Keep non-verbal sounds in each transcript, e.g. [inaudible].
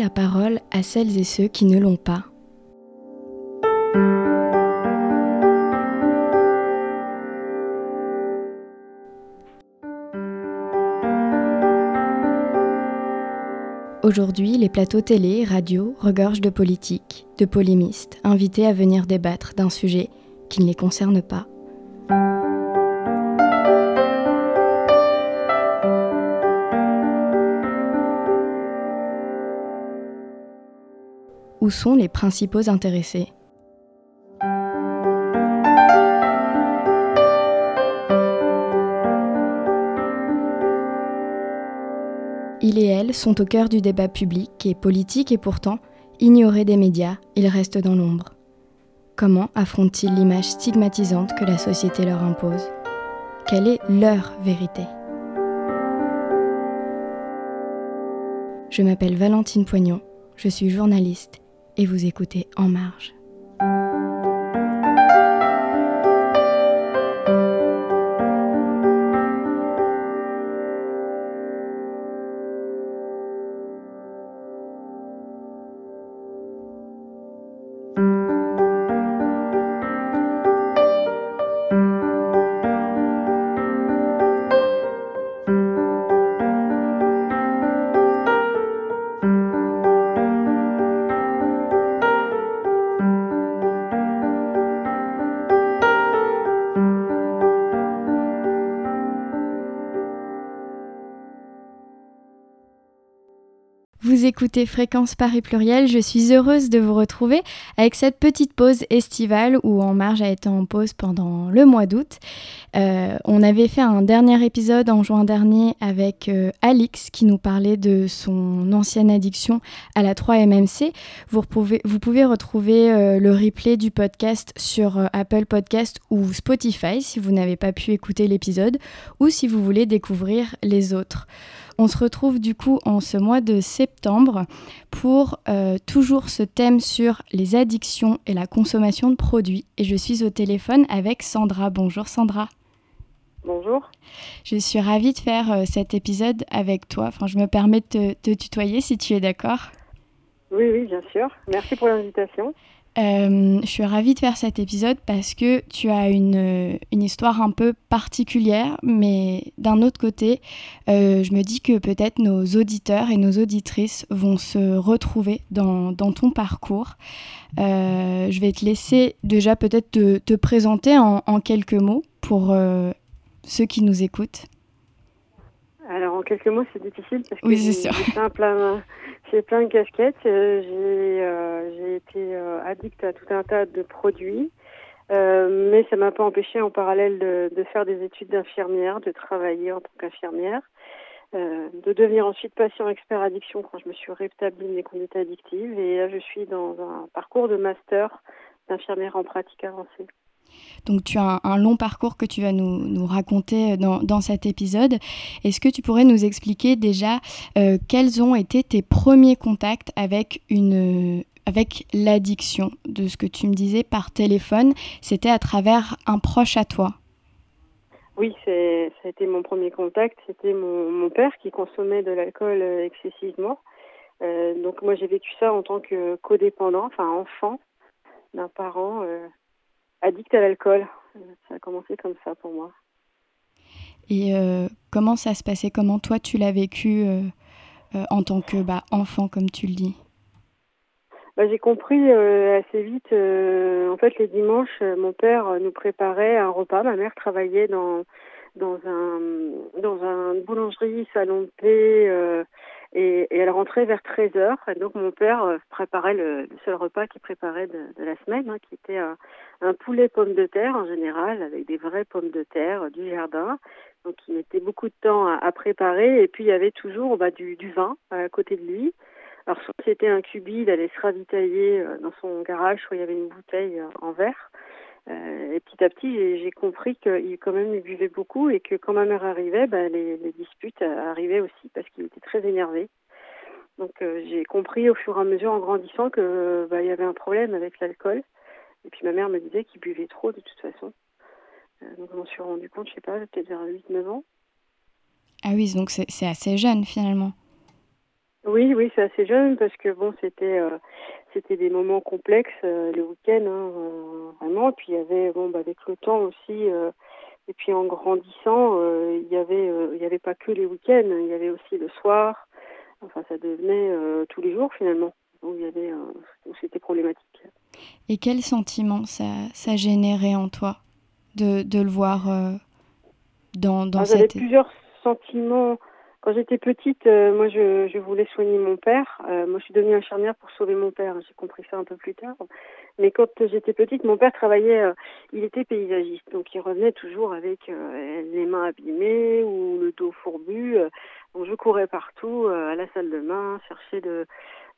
la parole à celles et ceux qui ne l'ont pas. Aujourd'hui, les plateaux télé, radio regorgent de politiques, de polémistes, invités à venir débattre d'un sujet qui ne les concerne pas. Sont les principaux intéressés. Il et elle sont au cœur du débat public et politique et pourtant, ignorés des médias, ils restent dans l'ombre. Comment affrontent-ils l'image stigmatisante que la société leur impose? Quelle est leur vérité? Je m'appelle Valentine Poignon, je suis journaliste et vous écoutez En Marge. Écoutez Fréquence Paris Pluriel, je suis heureuse de vous retrouver avec cette petite pause estivale où En Marge a été en pause pendant le mois d'août. Euh, on avait fait un dernier épisode en juin dernier avec euh, Alix qui nous parlait de son ancienne addiction à la 3MMC. Vous pouvez, retrouver euh, le replay du podcast sur Apple Podcast ou Spotify si vous n'avez pas pu écouter l'épisode ou si vous voulez découvrir les autres. On se retrouve du coup en ce mois de septembre pour euh, toujours ce thème sur les addictions et la consommation de produits. Et je suis au téléphone avec Sandra. Bonjour Sandra. Bonjour. Je suis ravie de faire euh, cet épisode avec toi. Enfin, je me permets de te tutoyer si tu es d'accord. Oui, oui, bien sûr. Merci pour l'invitation. Euh, je suis ravie de faire cet épisode parce que tu as une, une histoire un peu particulière, mais d'un autre côté, euh, je me dis que peut-être nos auditeurs et nos auditrices vont se retrouver dans, dans ton parcours. Euh, je vais te laisser déjà peut-être te, te, présenter en, en, quelques mots pour ceux qui nous écoutent. Alors en quelques mots, c'est difficile parce que oui, c'est plein, j'ai plein de casquettes. Euh, j'ai euh, été euh, addict à tout un tas de produits, mais ça m'a pas empêché en parallèle de, de faire des études d'infirmière, de travailler en tant qu'infirmière, de devenir ensuite patient expert addiction quand je me suis rétablie de mes conduites addictives. Et là, je suis dans un parcours de master d'infirmière en pratique avancée. Donc tu as un, long parcours que tu vas nous, raconter dans, dans, cet épisode. Est-ce que tu pourrais nous expliquer déjà euh, quels ont été tes premiers contacts avec une avec l'addiction? De ce que tu me disais par téléphone C'était à travers un proche à toi oui, ça a été mon premier contact. C'était mon, père qui consommait de l'alcool euh, excessivement. Euh, donc moi j'ai vécu ça en tant que codépendant, enfin enfant d'un parent euh, addict à l'alcool. Ça a commencé comme ça pour moi. Et euh, comment ça se passait? Comment toi tu l'as vécu euh, euh, en tant que bah, enfant, comme tu le dis? Bah, J'ai compris assez vite. en fait, les dimanches, mon père nous préparait un repas. Ma mère travaillait dans dans un dans un boulangerie salon de paix et, et, elle rentrait vers 13 heures. Et donc mon père euh, préparait le, le, seul repas qu'il préparait de, de, la semaine, hein, qui était un, un, poulet pomme de terre en général, avec des vraies pommes de terre euh, du jardin. Donc il mettait beaucoup de temps à, à préparer. Et puis il y avait toujours bah, du, du vin à côté de lui. Alors soit c'était un cubi, il allait se ravitailler euh, dans son garage, soit il y avait une bouteille en verre. Euh, et petit à petit, j'ai compris qu'il quand même buvait beaucoup et que quand ma mère arrivait, ben, les, disputes arrivaient aussi parce qu'il était très énervé. Donc euh, j'ai compris au fur et à mesure en grandissant que bah, il y avait un problème avec l'alcool. Et puis ma mère me disait qu'il buvait trop de toute façon. Euh, donc je m'en suis rendu compte, je sais pas, peut-être vers 8-9 ans. Ah oui, donc c'est assez jeune finalement. Oui, oui, c'est assez jeune parce que bon, c'était euh, c'était des moments complexes euh, le week-end, hein, euh, vraiment. Puis il y avait bon, bah, avec le temps aussi, et puis en grandissant, il y avait il y avait pas que les week-ends, il y avait aussi le soir. Enfin, ça devenait tous les jours finalement. Où il y avait c'était problématique. Et quel sentiment ça ça générait en toi de de le voir dans dans ah, cette. J'avais plusieurs sentiments quand j'étais petite, euh, moi, je, je, voulais soigner mon père. Euh, moi, je suis devenue infirmière pour sauver mon père. J'ai compris ça un peu plus tard. Mais quand j'étais petite, mon père travaillait. Euh, il était paysagiste, donc il revenait toujours avec les mains abîmées ou le dos fourbu. donc, je courais partout à la salle de bain, chercher de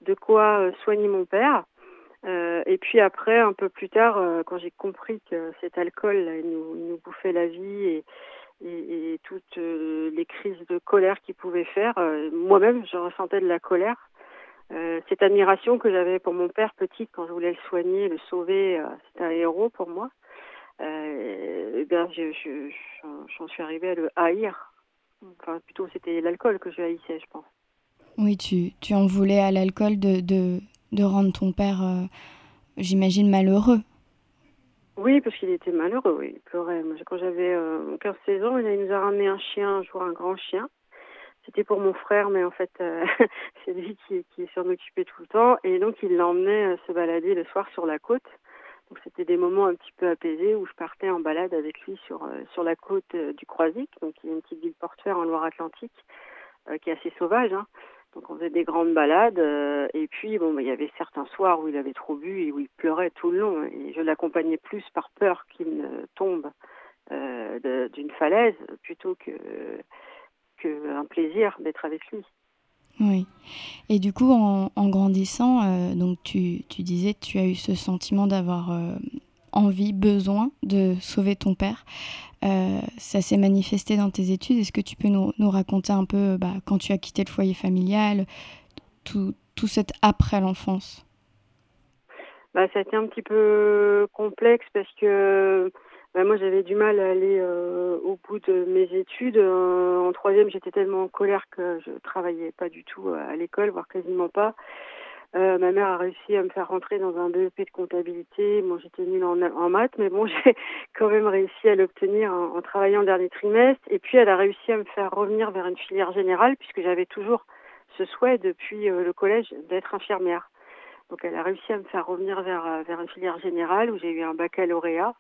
de quoi soigner mon père. et puis après, un peu plus tard, quand j'ai compris que cet alcool, il nous, il nous bouffait la vie et et, toutes euh, les crises de colère qu'il pouvait faire. Euh, moi-même, je ressentais de la colère. Euh, cette admiration que j'avais pour mon père petit quand je voulais le soigner, le sauver, c'était un héros pour moi. Je, j'en suis arrivée à le haïr. Enfin, plutôt, c'était l'alcool que je haïssais, je pense. Oui, tu, en voulais à l'alcool de rendre ton père, j'imagine, malheureux. Oui, parce qu'il était malheureux, oui, il pleurait. Moi, quand j'avais euh, 15-16 ans, il nous a ramené un chien, un jour un grand chien. C'était pour mon frère, mais en fait, euh, [laughs] c'est lui qui, qui s'en occupait tout le temps. Et donc, il l'emmenait euh, se balader le soir sur la côte. Donc, c'était des moments un petit peu apaisés où je partais en balade avec lui sur, euh, sur la côte du Croisic. Donc, il y a une petite ville portuaire en Loire-Atlantique qui est assez sauvage. Hein. Donc on faisait des grandes balades euh, et puis bon, bah, il y avait certains soirs où il avait trop bu et où il pleurait tout le long et je l'accompagnais plus par peur qu'il ne tombe euh, d'une falaise plutôt que qu'un plaisir d'être avec lui. Oui. Et du coup, en, grandissant, euh, donc tu, tu disais tu as eu ce sentiment d'avoir envie, besoin de sauver ton père. Euh, ça s'est manifesté dans tes études. Est-ce que tu peux nous, nous raconter un peu bah, quand tu as quitté le foyer familial, tout, tout cet après l'enfance? Bah, Ça a été un petit peu complexe parce que bah, moi j'avais du mal à aller euh, au bout de mes études. Euh, en troisième, j'étais tellement en colère que je travaillais pas du tout à l'école, voire quasiment pas. Euh, ma mère a réussi à me faire rentrer dans un BEP de comptabilité. Moi, j'étais nulle en, maths, mais bon, [laughs] j'ai quand même réussi à l'obtenir en, en, travaillant le dernier trimestre. Et puis, elle a réussi à me faire revenir vers une filière générale, puisque j'avais toujours ce souhait depuis euh, le collège d'être infirmière. Donc, elle a réussi à me faire revenir vers, euh, vers une filière générale où j'ai eu un baccalauréat.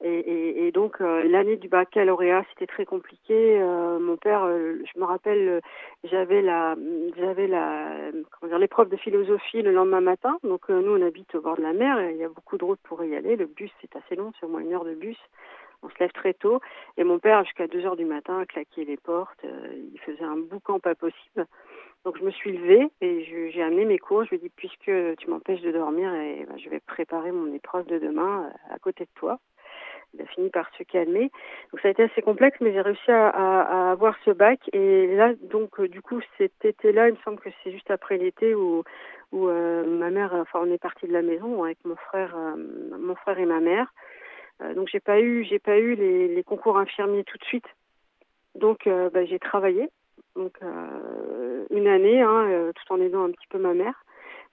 Et, donc euh, l'année du baccalauréat, c'était très compliqué. Euh, mon père, je me rappelle, j'avais la, j'avais la, comment dire, l'épreuve de philosophie le lendemain matin. Donc nous, on habite au bord de la mer, il y a beaucoup de routes pour y aller. Le bus, c'est assez long, c'est au moins une heure de bus. On se lève très tôt. Et mon père, jusqu'à 2 heures du matin, claquait les portes. il faisait un boucan pas possible. Donc je me suis levée et j'ai amené mes cours. Je lui ai dit, puisque tu m'empêches de dormir, et, ben, je vais préparer mon épreuve de demain à côté de toi il a fini par se calmer. Donc ça a été assez complexe, mais j'ai réussi à, avoir ce bac. Et là, donc euh, du coup, cet été-là, il me semble que c'est juste après l'été où, où euh, ma mère, enfin, on est parti de la maison avec mon frère, euh, mon frère et ma mère. donc j'ai pas eu, j'ai pas eu les, les, concours infirmiers tout de suite. Donc bah, j'ai travaillé, donc une année, hein, tout en aidant un petit peu ma mère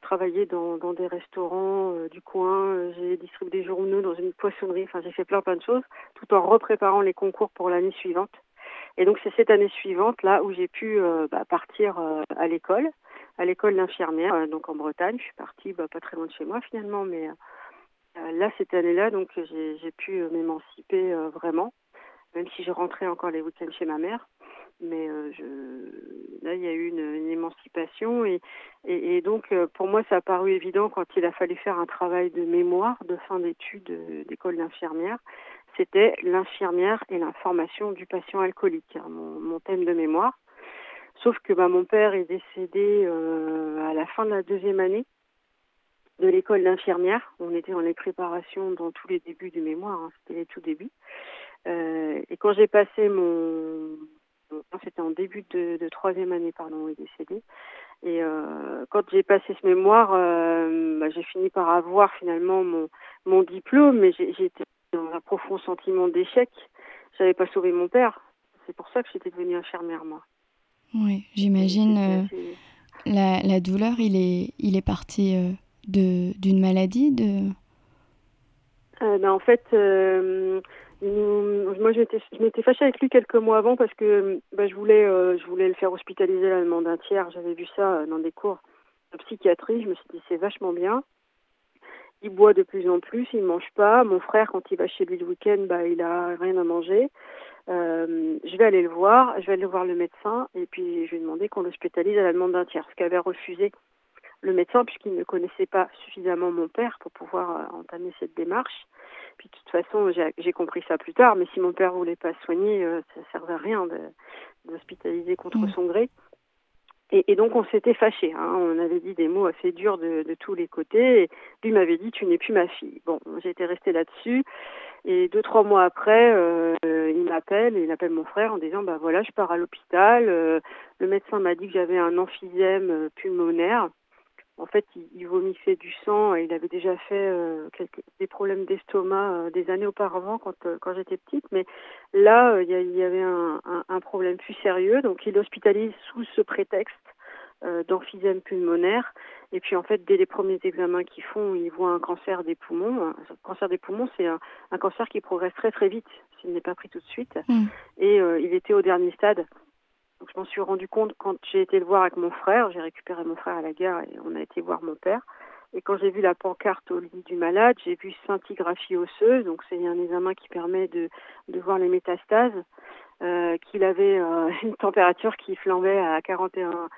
travaillé dans, des restaurants euh, du coin, euh, j'ai distribué des journaux dans une poissonnerie, enfin j'ai fait plein plein de choses, tout en repréparant les concours pour l'année suivante. Et donc c'est cette année suivante là où j'ai pu euh, bah, partir à l'école, à l'école d'infirmière, donc en Bretagne. Je suis partie bah, pas très loin de chez moi finalement, mais là cette année-là, donc j'ai pu m'émanciper vraiment, même si je rentrais encore les week-ends chez ma mère mais euh, je, là il y a eu une, émancipation et, donc euh, pour moi ça a paru évident quand il a fallu faire un travail de mémoire de fin d'études euh, d'école d'infirmière. C'était l'infirmière et l'information du patient alcoolique hein, mon, mon, thème de mémoire. Sauf que bah, mon père est décédé à la fin de la deuxième année de l'école d'infirmière. On était dans les préparations dans tous les débuts du mémoire hein, c'était les tout débuts. Et quand j'ai passé mon c'était en début de, de, troisième année, pardon, il est décédé. Et euh, quand j'ai passé ce mémoire, euh, bah, j'ai fini par avoir finalement mon, mon diplôme, mais j'étais dans un profond sentiment d'échec. J'avais pas sauvé mon père. C'est pour ça que j'étais devenue infirmière, moi. Oui, j'imagine. Euh, la, la, douleur, il est, il est parti d'une maladie de... Ben, en fait, moi, je m'étais fâchée avec lui quelques mois avant parce que bah, je, voulais, euh, je voulais le faire hospitaliser à la demande d'un tiers. J'avais vu ça euh, dans des cours de psychiatrie. Je me suis dit, c'est vachement bien. Il boit de plus en plus, il mange pas. Mon frère, quand il va chez lui le week-end, bah, il a rien à manger. Euh, je vais aller le voir, je vais aller voir le médecin et puis je vais demander qu'on l'hospitalise à la demande d'un tiers, ce qu'avait refusé le médecin puisqu'il ne connaissait pas suffisamment mon père pour pouvoir entamer cette démarche. Puis de toute façon, j'ai compris ça plus tard, mais si mon père voulait pas soigner, euh, ça servait à rien d'hospitaliser contre mm. son gré. Et, et, donc on s'était fâché. Hein. On avait dit des mots assez durs de, de tous les côtés. Et lui m'avait dit tu n'es plus ma fille. Bon, j'étais restée là-dessus. Et deux trois mois après, euh, il m'appelle, il appelle mon frère en disant bah voilà, je pars à l'hôpital. Euh, le médecin m'a dit que j'avais un emphysème euh, pulmonaire en fait, il, vomissait du sang et il avait déjà fait euh, quelques, des problèmes d'estomac euh, des années auparavant quand, euh, quand j'étais petite. Mais là, il y, avait un, un, problème plus sérieux. Donc, il hospitalise sous ce prétexte d'emphysème pulmonaire. Et puis, en fait, dès les premiers examens qu'ils font, ils voient un cancer des poumons. Un cancer des poumons, c'est un, un, cancer qui progresse très, très vite s'il n'est pas pris tout de suite. Mmh. Et il était au dernier stade. Donc je m'en suis rendu compte quand j'ai été le voir avec mon frère. J'ai récupéré mon frère à la gare et on a été voir mon père. Et quand j'ai vu la pancarte au lit du malade, j'ai vu scintigraphie osseuse. Donc c'est un examen qui permet de, de voir les métastases. Euh, qu'il avait euh, [laughs] une température qui flambait à 41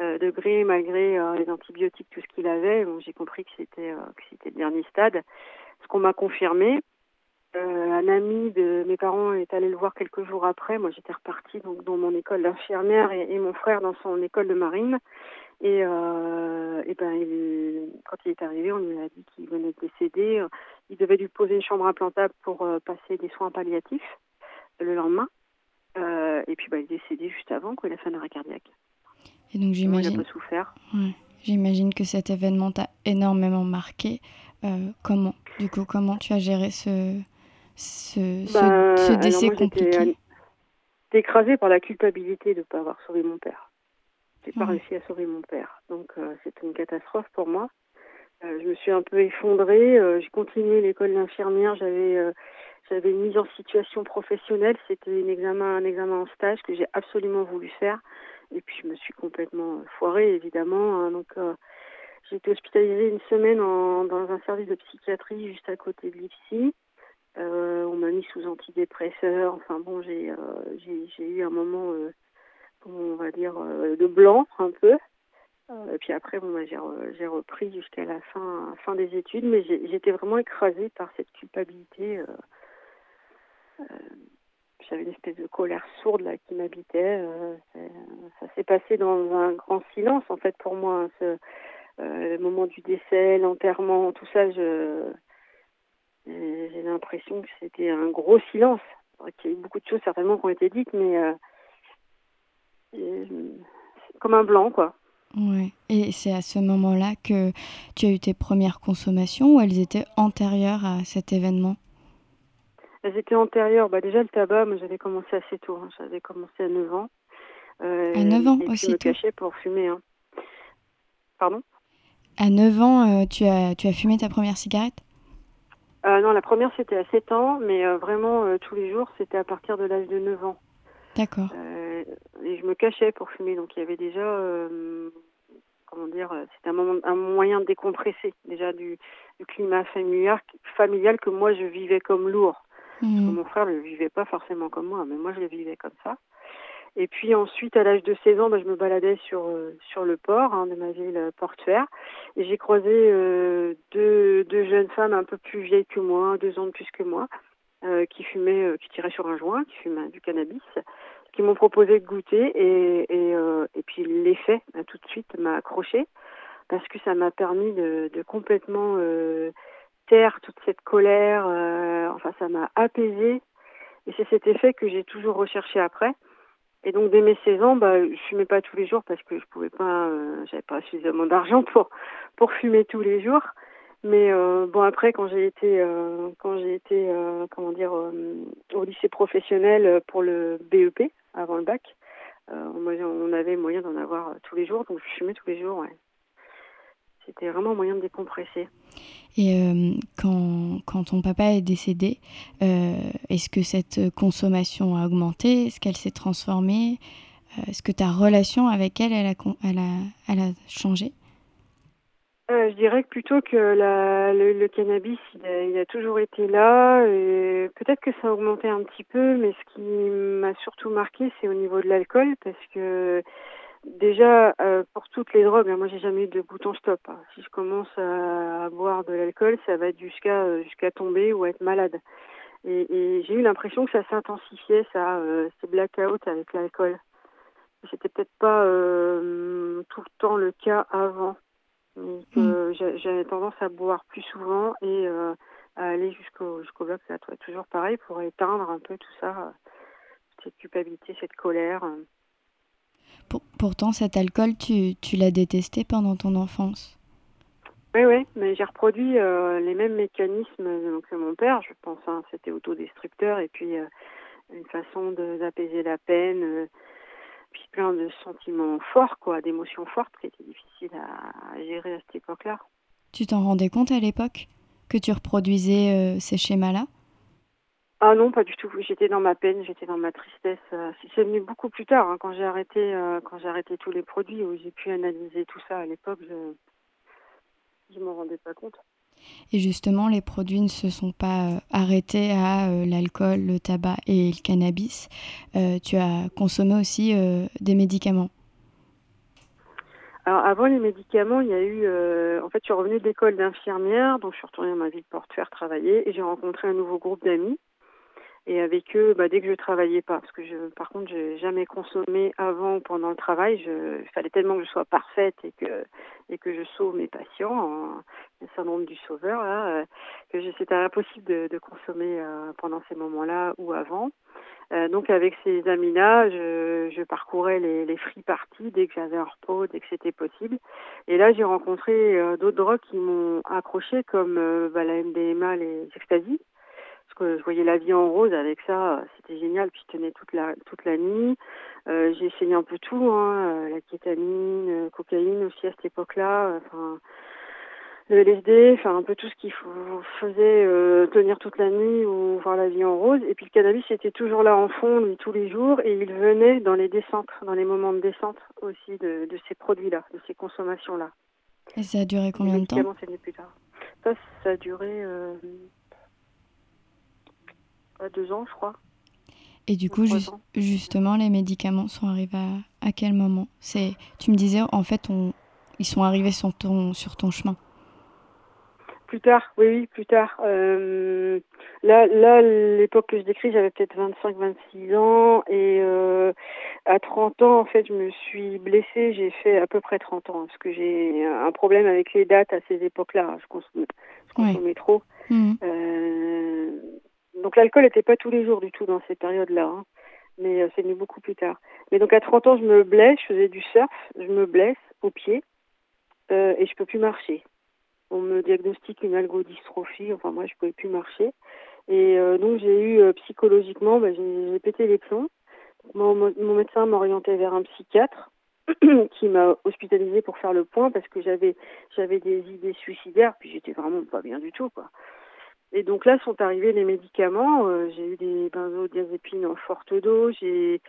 euh, degrés malgré euh, les antibiotiques, tout ce qu'il avait. Donc j'ai compris que c'était euh, que c'était le dernier stade. Ce qu'on m'a confirmé. Euh, un ami de mes parents est allé le voir quelques jours après. Moi, j'étais repartie donc dans mon école d'infirmière et, mon frère dans son école de marine. Et, euh, et ben, quand il est arrivé, on lui a dit qu'il venait de décéder. Il devait lui poser une chambre implantable pour euh, passer des soins palliatifs le lendemain. Et puis, ben, il est décédé juste avant, qu'il a fait un arrêt cardiaque. Et donc, j'imagine. Il a pas souffert. Ouais. J'imagine que cet événement t'a énormément marqué. Comment, du coup, comment tu as géré ce, ce, ce, bah, ce décès compliqué écrasée par la culpabilité de ne pas avoir sauvé mon père. J'ai pas réussi à sauver mon père. Donc euh, c'est une catastrophe pour moi. Euh, je me suis un peu effondrée. Euh, j'ai continué l'école d'infirmière. J'avais j'avais une mise en situation professionnelle. C'était un examen un examen en stage que j'ai absolument voulu faire. Et puis je me suis complètement foirée évidemment. Hein. donc j'ai été hospitalisée une semaine en, dans un service de psychiatrie juste à côté de l'IPSI. Euh, on m'a mis sous antidépresseur. Enfin bon, j'ai euh, j'ai eu un moment, euh, on va dire, de blanc un peu. et puis après, bon, bah, j'ai repris jusqu'à la fin, fin des études, mais j'étais vraiment écrasée par cette culpabilité. J'avais une espèce de colère sourde là qui m'habitait. ça s'est passé dans un grand silence en fait pour moi. Le moment du décès, l'enterrement, tout ça, je j'ai l'impression que c'était un gros silence. Il y a eu beaucoup de choses certainement qui ont été dites, mais euh, comme un blanc, quoi. Ouais. Et c'est à ce moment-là que tu as eu tes premières consommations ou elles étaient antérieures à cet événement? Elles étaient antérieures. Bah déjà, le tabac, moi, j'avais commencé assez tôt. Hein. J'avais commencé à 9 ans. Euh, à 9 ans et aussi Je me cachais pour fumer. Hein. Pardon? À 9 ans, euh, tu, as, tu as fumé ta première cigarette? Euh, non, la première c'était à 7 ans, mais euh, vraiment euh, tous les jours c'était à partir de l'âge de 9 ans. D'accord. Et je me cachais pour fumer, donc il y avait déjà, comment dire, c'était un, moment, un moyen de décompresser déjà du, du, climat familial, familial que moi je vivais comme lourd. Mmh. mon frère ne le vivait pas forcément comme moi, mais moi je le vivais comme ça. Et puis ensuite, à l'âge de 16 ans, bah, je me baladais sur euh, sur le port hein, de ma ville euh, portuaire et j'ai croisé euh, deux, deux jeunes femmes un peu plus vieilles que moi, deux ans de plus que moi, euh, qui fumaient, euh, qui tiraient sur un joint, qui fumaient du cannabis, qui m'ont proposé de goûter et et, et puis l'effet bah, tout de suite m'a accroché parce que ça m'a permis de, de complètement taire toute cette colère. enfin, ça m'a apaisé et c'est cet effet que j'ai toujours recherché après. Et donc dès mes 16 ans, bah, je fumais pas tous les jours parce que je pouvais pas, euh, j'avais pas suffisamment d'argent pour pour fumer tous les jours. Mais euh, bon après quand j'ai été euh, quand j'ai été euh, comment dire euh, au lycée professionnel pour le BEP avant le bac, on avait moyen d'en avoir tous les jours, donc je fumais tous les jours. Ouais. C'était vraiment un moyen de décompresser. Et quand, quand, ton papa est décédé, est-ce que cette consommation a augmenté? Est-ce qu'elle s'est transformée? Est-ce que ta relation avec elle, elle a, elle a, elle a changé? Euh, je dirais plutôt que la, le, cannabis, il a, toujours été là. et Peut-être que ça a augmenté un petit peu, mais ce qui m'a surtout marqué, c'est au niveau de l'alcool, parce que déjà euh, pour toutes les drogues, hein, moi j'ai jamais eu de bouton stop. Hein. Si je commence à, boire de l'alcool, ça va être jusqu'à euh, jusqu'à tomber ou être malade. Et, et j'ai eu l'impression que ça s'intensifiait, ça, euh, ces blackouts avec l'alcool. C'était peut-être pas tout le temps le cas avant. Donc, mm. euh, j'avais tendance à boire plus souvent et à aller jusqu'au jusqu'au bloc. Ça toujours pareil pour éteindre un peu tout ça, cette culpabilité, cette colère. Pour, pourtant, cet alcool, tu, tu l'as détesté pendant ton enfance Oui, oui, mais j'ai reproduit les mêmes mécanismes que mon père, je pense. Hein, C'était autodestructeur et puis une façon d'apaiser la peine puis plein de sentiments forts, quoi, d'émotions fortes qui étaient difficiles à, gérer à cette époque-là. Tu t'en rendais compte à l'époque que tu reproduisais euh, ces schémas-là? Ah non, pas du tout. J'étais dans ma peine, j'étais dans ma tristesse. Euh, c'est venu beaucoup plus tard, hein, quand j'ai arrêté, euh, quand j'ai arrêté tous les produits, où j'ai pu analyser tout ça. À l'époque, je ne m'en rendais pas compte. Et justement, les produits ne se sont pas euh, arrêtés à euh, l'alcool, le tabac et le cannabis. Euh, tu as consommé aussi des médicaments. Alors avant les médicaments, il y a eu, en fait, je suis revenue de l'école d'infirmière, donc je suis retournée dans ma ville de Porte-Faire travailler et j'ai rencontré un nouveau groupe d'amis et avec eux, bah, dès que je travaillais pas, parce que je, par contre, j'ai jamais consommé avant ou pendant le travail. Je, il fallait tellement que je sois parfaite et que et que je sauve mes patients, le syndrome du sauveur, là, euh, que c'était impossible de, de consommer euh, pendant ces moments-là ou avant. Euh, donc avec ces amis-là, je, je, parcourais les, les free parties dès que j'avais un repos, dès que c'était possible. Et là, j'ai rencontré euh, d'autres drogues qui m'ont accroché, comme euh, bah, la MDMA, les ecstasy que je voyais la vie en rose avec ça, c'était génial. Puis je tenais toute la toute la nuit. Euh, j'ai essayé un peu tout, hein, euh, la kétamine, euh, cocaïne aussi à cette époque-là. Enfin, le LSD, enfin un peu tout ce qui faisait tenir toute la nuit ou voir la vie en rose. Et puis le cannabis était toujours là en fond, lui, tous les jours, et il venait dans les descentes, dans les moments de descente aussi de, de ces produits-là, de ces consommations-là. Et ça a duré combien de temps? plus tard. Ça, ça a duré deux ans, je crois. Et du coup, justement, les médicaments sont arrivés à, à quel moment? C'est, Tu me disais, en fait, on, ils sont arrivés sur ton, sur ton chemin. Plus tard, oui, oui, plus tard. Euh, là, là l'époque que je décris, j'avais peut-être 25-26 ans. Et euh, à 30 ans, en fait, je me suis blessée. J'ai fait à peu près 30 ans. Parce que j'ai un problème avec les dates à ces époques-là. Je consommais, je consommais trop. Mmh. Euh, donc l'alcool n'était pas tous les jours du tout dans ces périodes-là, hein. mais euh, c'est venu beaucoup plus tard. Mais donc à 30 ans, je me blesse, je faisais du surf, je me blesse au pied euh, et je peux plus marcher. On me diagnostique une algodystrophie, enfin moi je pouvais plus marcher. Et euh, donc j'ai eu euh, psychologiquement, bah, j'ai pété les plombs. Mon, mon médecin m'a orienté vers un psychiatre [clears throat] qui m'a hospitalisé pour faire le point parce que j'avais j'avais des idées suicidaires puis j'étais vraiment pas bien du tout quoi. Et donc là sont arrivés les médicaments. Euh, j'ai eu des benzodiazépines en forte dose. J'ai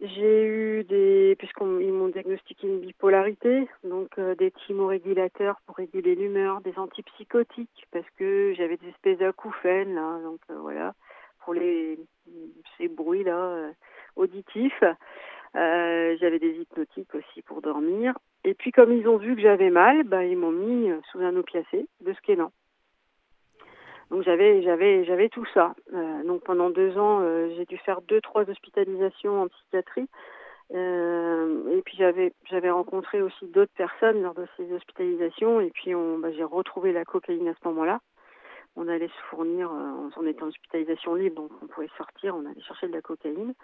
j'ai eu des puisqu'ils m'ont diagnostiqué une bipolarité, donc euh, des thymorégulateurs pour réguler l'humeur, des antipsychotiques parce que j'avais des espèces d'acouphènes là, donc euh, voilà pour les ces bruits là auditifs. j'avais des hypnotiques aussi pour dormir. Et puis comme ils ont vu que j'avais mal, bah, ils m'ont mis sous un opiacé de skélan. Donc j'avais j'avais j'avais tout ça. Euh, donc pendant deux ans, euh, j'ai dû faire deux trois hospitalisations en psychiatrie. Euh, et puis j'avais j'avais rencontré aussi d'autres personnes lors de ces hospitalisations. Et puis on bah, j'ai retrouvé la cocaïne à ce moment-là. On allait se fournir, on était en hospitalisation libre, donc on pouvait sortir, on allait chercher de la cocaïne.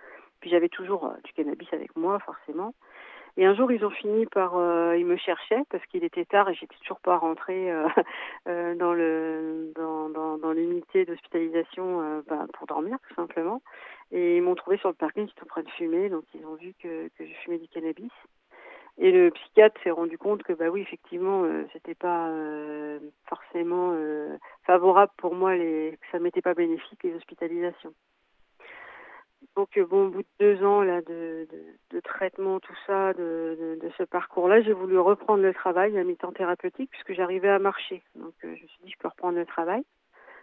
Puis j'avais toujours du cannabis avec moi, forcément. Et un jour, ils ont fini par, euh, ils me cherchaient parce qu'il était tard et j'étais toujours pas rentrée euh, [laughs] euh, dans le dans, dans, dans l'unité d'hospitalisation bah, pour dormir tout simplement. Et ils m'ont trouvé sur le parking, j'étais en train de fumer, donc ils ont vu que, que je fumais du cannabis. Et le psychiatre s'est rendu compte que bah oui effectivement euh, c'était pas forcément favorable pour moi les que ça m'était pas bénéfique les hospitalisations. Donc euh, bon, au bout de deux ans là de, de, traitement, tout ça, de, de, ce parcours-là, j'ai voulu reprendre le travail à mi-temps thérapeutique puisque j'arrivais à marcher. Donc euh, je me suis dit je peux reprendre le travail.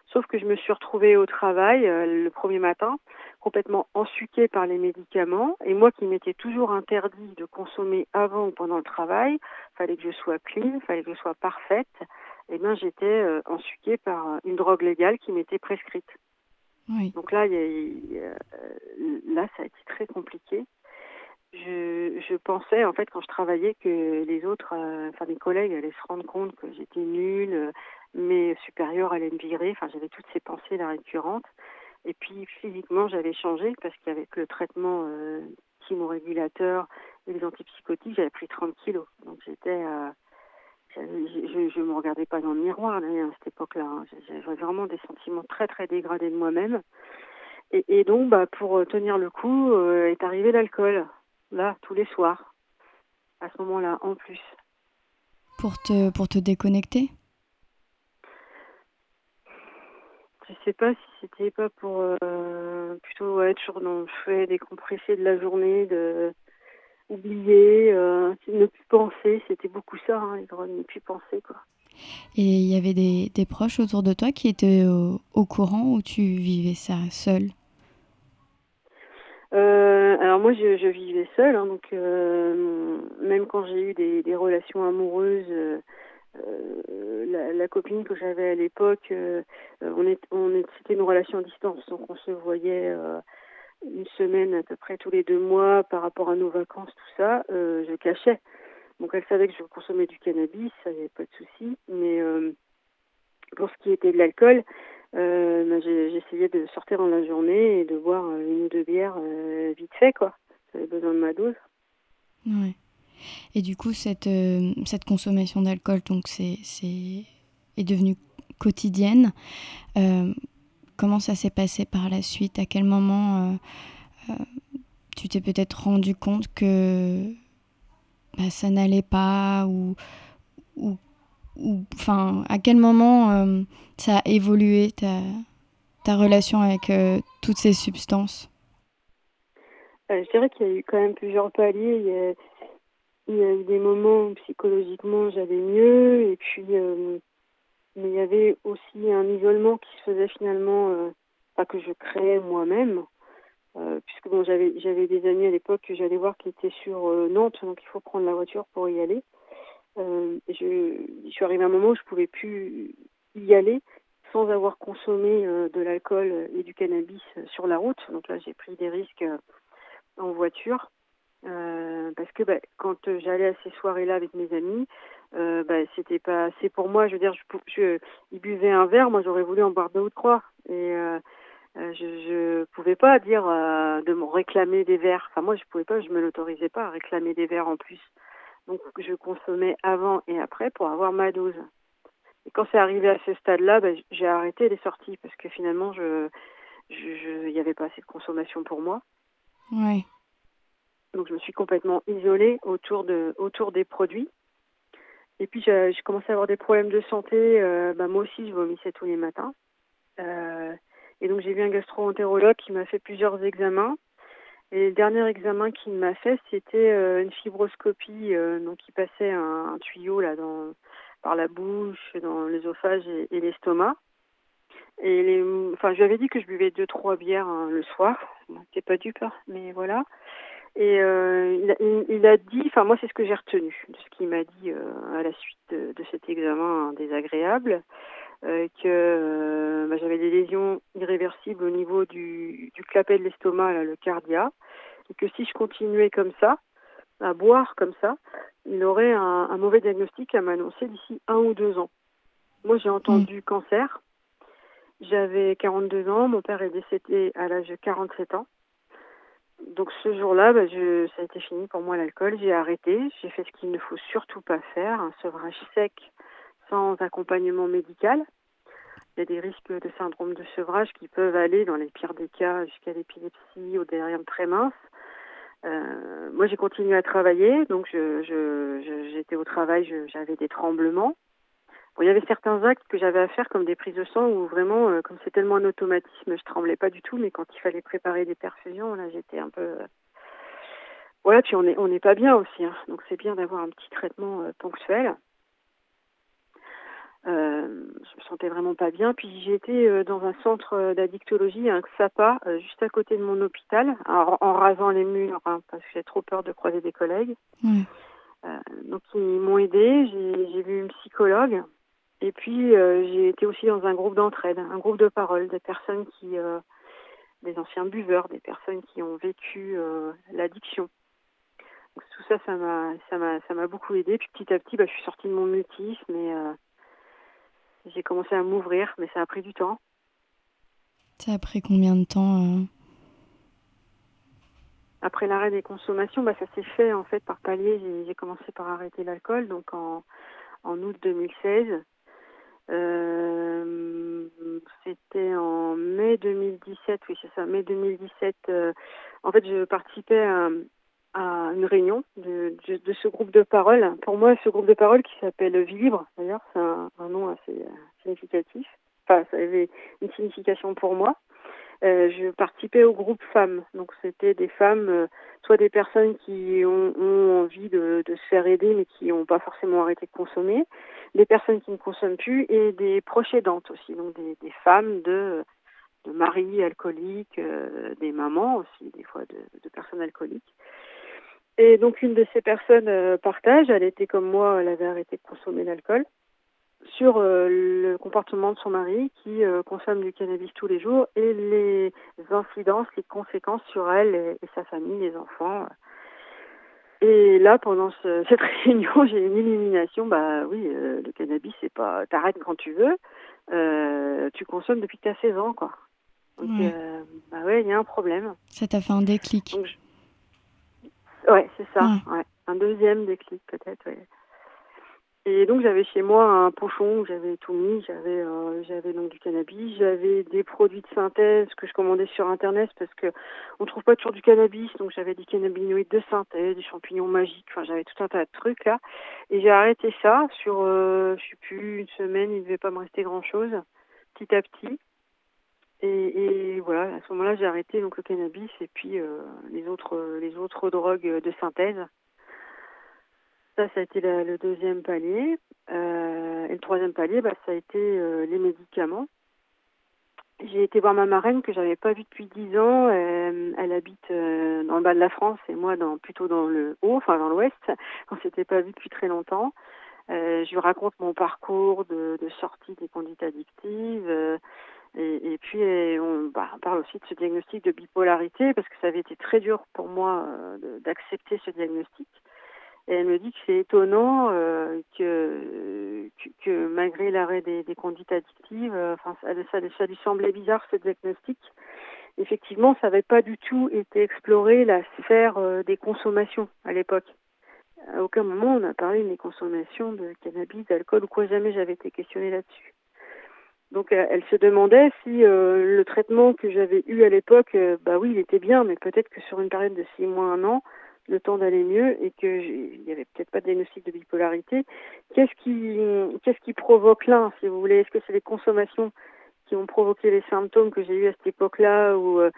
Sauf que je me suis retrouvée au travail euh, le premier matin, complètement ensuquée par les médicaments. Et moi qui m'étais toujours interdit de consommer avant ou pendant le travail, fallait que je sois clean, fallait que je sois parfaite. Et eh bien j'étais ensuquée par une drogue légale qui m'était prescrite. Donc là, a, là, ça a été très compliqué. Je, je, pensais, en fait, quand je travaillais, que les autres, euh, enfin mes collègues allaient se rendre compte que j'étais nulle, mes supérieurs allaient me virer. Enfin, j'avais toutes ces pensées là récurrentes. Et puis physiquement, j'avais changé parce qu'avec le traitement euh, chimorégulateur et les antipsychotiques, j'avais pris 30 kilos. Donc j'étais euh, je ne me regardais pas dans le miroir à cette époque-là. Hein. J'avais vraiment des sentiments très très dégradés de moi-même. Et, et, donc, bah, pour tenir le coup, euh, est arrivé l'alcool, là, tous les soirs, à ce moment-là, en plus. Pour te, pour te déconnecter? Je sais pas si c'était pas pour euh, plutôt ouais, toujours dans le fait décompresser de la journée, de oublier, euh, ne plus penser. C'était beaucoup ça, hein, les drogues, ne plus penser. Quoi. Et il y avait des, des, proches autour de toi qui étaient au, au courant ou tu vivais ça seule euh, alors moi je, je vivais seule, hein, donc euh, même quand j'ai eu des, des, relations amoureuses, la, la, copine que j'avais à l'époque, on est, on est, c'était une relation à distance, donc on se voyait une semaine à peu près tous les deux mois par rapport à nos vacances, tout ça, euh, je cachais. Donc elle savait que je consommais du cannabis, ça n'y avait pas de souci. Mais euh, pour ce qui était de l'alcool, euh, ben, j'essayais de sortir dans la journée et de boire une ou deux bières vite fait, quoi. J'avais besoin de ma dose. Ouais. Et du coup, cette, cette consommation d'alcool, donc c'est est devenue quotidienne. Comment ça s'est passé par la suite? À quel moment euh, euh, tu t'es peut-être rendu compte que bah, ça n'allait pas ou, ou, enfin, à quel moment euh, ça a évolué ta, ta relation avec toutes ces substances? Je dirais qu'il y a eu quand même plusieurs paliers. Il y a, eu des moments où psychologiquement j'allais mieux et puis mais il y avait aussi un isolement qui se faisait finalement, euh, pas que je créais moi-même, euh, puisque bon, j'avais j'avais des amis à l'époque que j'allais voir qui étaient sur euh, Nantes, donc il faut prendre la voiture pour y aller. Je, suis arrivée à un moment où je pouvais plus y aller sans avoir consommé de l'alcool et du cannabis sur la route. Donc là, j'ai pris des risques en voiture. Parce que bah, quand j'allais à ces soirées-là avec mes amis, euh, bah, c'était pas assez pour moi. Je veux dire, je, je, ils buvaient un verre, moi j'aurais voulu en boire deux ou trois. Et euh, je, je pouvais pas dire euh, de me réclamer des verres. Enfin, moi je pouvais pas, je me l'autorisais pas à réclamer des verres en plus. Donc je consommais avant et après pour avoir ma dose. Et quand c'est arrivé à ce stade-là, bah, j'ai arrêté les sorties parce que finalement, je, je, il n'y avait pas assez de consommation pour moi. Ouais. Donc je me suis complètement isolée autour de autour des produits. Et puis j'ai commencé à avoir des problèmes de santé. Euh, bah, moi aussi, je vomissais tous les matins. Euh, et donc j'ai vu un gastro-entérologue qui m'a fait plusieurs examens. Et le dernier examen qu'il m'a fait, c'était euh, une fibroscopie, donc il passait un, tuyau là dans par la bouche, dans l'œsophage et, l'estomac. Et les, enfin, je lui avais dit que je buvais deux trois bières hein, le soir. C'était pas dupe, hein, mais voilà. Et euh, il, il, il, a dit, enfin moi c'est ce que j'ai retenu de ce qu'il m'a dit euh, à la suite de, de cet examen désagréable, euh, que bah, j'avais des lésions irréversibles au niveau du, du clapet de l'estomac, le cardia, et que si je continuais comme ça, à boire comme ça, il aurait un, un mauvais diagnostic à m'annoncer d'ici un ou deux ans. Moi j'ai entendu mmh. cancer, j'avais 42 ans, mon père est décédé à l'âge de 47 ans. Donc ce jour-là, bah, je, ça a été fini pour moi l'alcool. J'ai arrêté. J'ai fait ce qu'il ne faut surtout pas faire, un sevrage sec sans accompagnement médical. Il y a des risques de syndrome de sevrage qui peuvent aller, dans les pires des cas, jusqu'à l'épilepsie ou des rien très minces. Euh, moi, j'ai continué à travailler, donc j'étais je, je, au travail, j'avais des tremblements. Bon, il y avait certains actes que j'avais à faire, comme des prises de sang, où vraiment, euh, comme c'est tellement un automatisme, je tremblais pas du tout, mais quand il fallait préparer des perfusions, là, j'étais un peu... Euh, voilà, puis on n'est on est pas bien aussi, hein, donc c'est bien d'avoir un petit traitement euh, ponctuel. Euh, je me sentais vraiment pas bien. Puis été dans un centre d'addictologie, un XAPA, juste à côté de mon hôpital, en, rasant les murs, hein, parce que j'ai trop peur de croiser des collègues. donc ils m'ont aidé. J'ai vu une psychologue et puis, euh, j'ai été aussi dans un groupe d'entraide, un groupe de parole, des personnes qui, euh, des anciens buveurs, des personnes qui ont vécu euh, l'addiction. Tout ça, ça m'a, ça m'a, ça m'a beaucoup aidé. Puis petit à petit, bah, je suis sortie de mon mutisme et j'ai commencé à m'ouvrir, mais ça a pris du temps. Ça a pris combien de temps Après l'arrêt des consommations, bah, ça s'est fait en fait par palier. J'ai, commencé par arrêter l'alcool, donc en, en août 2016. Euh, c'était en mai 2017, oui c'est ça, mai 2017. Euh, en fait, je participais à, une réunion de, de, ce groupe de parole. Pour moi, ce groupe de parole qui s'appelle Vie Libre, d'ailleurs, c'est un, nom assez euh, significatif. Enfin, ça avait une signification pour moi. Euh, je participais au groupe femmes. Donc c'était des femmes, euh, soit des personnes qui ont, ont envie de, de, se faire aider mais qui n'ont pas forcément arrêté de consommer, des personnes qui ne consomment plus et des proches aidantes aussi, donc des, des femmes de, de maris alcooliques, euh, des mamans aussi, des fois de, de, personnes alcooliques. Et donc une de ces personnes partage, elle était comme moi, elle avait arrêté de consommer l'alcool sur euh, le comportement de son mari qui euh, consomme du cannabis tous les jours et les incidences, les conséquences sur elle et, sa famille, les enfants. Et là, pendant ce, [laughs] cette réunion, j'ai une illumination. Bah oui, euh, le cannabis, c'est pas. T'arrêtes quand tu veux. tu consommes depuis que t'as 16 ans, quoi. Donc, bah ouais, il y a un problème. Ça t'a fait un déclic. Ouais, c'est ça. Ouais. Un deuxième déclic, peut-être. Ouais. Et donc j'avais chez moi un pochon où j'avais tout mis, j'avais euh, j'avais donc du cannabis, j'avais des produits de synthèse que je commandais sur internet parce que on trouve pas toujours du cannabis, donc j'avais des cannabinoïdes de synthèse, des champignons magiques, enfin j'avais tout un tas de trucs là. Et j'ai arrêté ça sur euh, je sais plus une semaine, il devait pas me rester grand chose, petit à petit. Et, et voilà, à ce moment-là j'ai arrêté donc le cannabis et puis euh, les autres les autres drogues de synthèse. Ça, ça a été le deuxième palier. Euh, et le troisième palier, bah, ça a été euh, les médicaments. J'ai été voir ma marraine que j'avais pas vue depuis dix ans. Euh, elle habite dans le bas de la France et moi dans plutôt dans le haut, enfin dans l'ouest. [laughs] On s'était pas vu depuis très longtemps. je lui raconte mon parcours de, sortie des conduites addictives. Et, et, puis on, bah, on, parle aussi de ce diagnostic de bipolarité parce que ça avait été très dur pour moi d'accepter ce diagnostic. Et elle me dit que c'est étonnant euh, que, que, malgré l'arrêt des, des, conduites addictives, euh, enfin ça, ça, ça, lui semblait bizarre ce diagnostic. Effectivement, ça n'avait pas du tout été exploré la sphère euh, des consommations à l'époque. À aucun moment on n'a parlé des consommations de cannabis, d'alcool ou quoi, jamais j'avais été questionnée là-dessus. Donc elle se demandait si le traitement que j'avais eu à l'époque, bah oui, il était bien, mais peut-être que sur une période de six mois, un an, le temps d'aller mieux et que il n'y avait peut-être pas de diagnostic de bipolarité. Qu'est-ce qui, qu'est-ce qui provoque là, si vous voulez? Est-ce que c'est les consommations qui ont provoqué les symptômes que j'ai eu à cette époque-là, ou euh,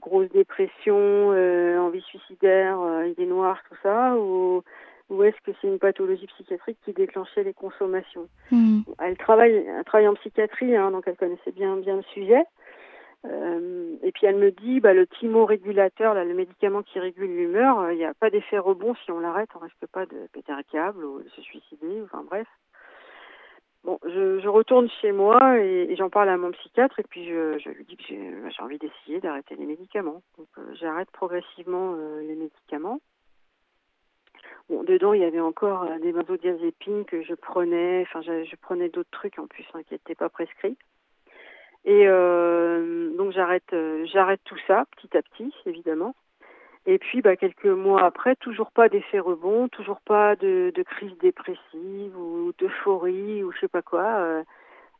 grosse dépression, euh, envie suicidaire, euh, idée noire, tout ça, ou, ou est-ce que c'est une pathologie psychiatrique qui déclenchait les consommations? Mmh. Elle travaille, elle travaille en psychiatrie, hein, donc elle connaissait bien bien le sujet. Euh, et puis elle me dit, bah, le thymorégulateur, là, le médicament qui régule l'humeur, il euh, n'y a pas d'effet rebond si on l'arrête, on risque pas de péter un câble ou de se suicider, enfin bref. Bon, je, retourne chez moi et, j'en parle à mon psychiatre et puis je, lui dis que j'ai envie d'essayer d'arrêter les médicaments. Donc euh, j'arrête progressivement les médicaments. Bon, dedans il y avait encore des benzodiazépines que je prenais, enfin je, je prenais d'autres trucs en plus hein, qui n'étaient pas prescrits. Et euh, donc j'arrête, euh, j'arrête tout ça petit à petit, évidemment. Et puis, bah, quelques mois après, toujours pas d'effet rebond, toujours pas de, de crise dépressive ou d'euphorie ou je sais pas quoi. Euh,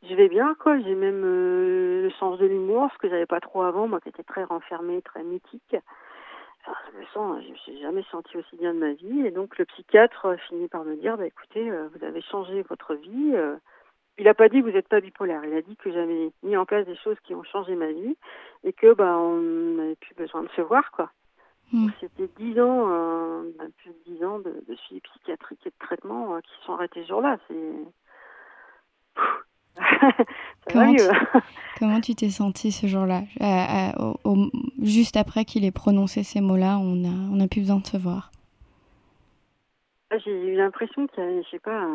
je vais bien, quoi. J'ai même euh, le sens de l'humour, ce que j'avais pas trop avant, moi qui étais très renfermée, très mythique. Enfin, je me sens, je me suis jamais sentie aussi bien de ma vie. Et donc, le psychiatre finit par me dire, bah, écoutez, euh, vous avez changé votre vie. Il n'a pas dit que vous n'êtes pas bipolaire. Il a dit que j'avais mis en place des choses qui ont changé ma vie et que, bah, on n'avait plus besoin de se voir, quoi. Hmm. C'était dix ans, euh, plus de dix ans de, de, suivi psychiatrique et de traitement euh, qui sont arrêtés ce jour-là. C'est. [laughs] comment, tu, comment tu t'es sentie ce jour-là? Juste après qu'il ait prononcé ces mots-là, on n'a on a plus besoin de se voir. Ah, j'ai eu l'impression qu'il y avait, je sais pas,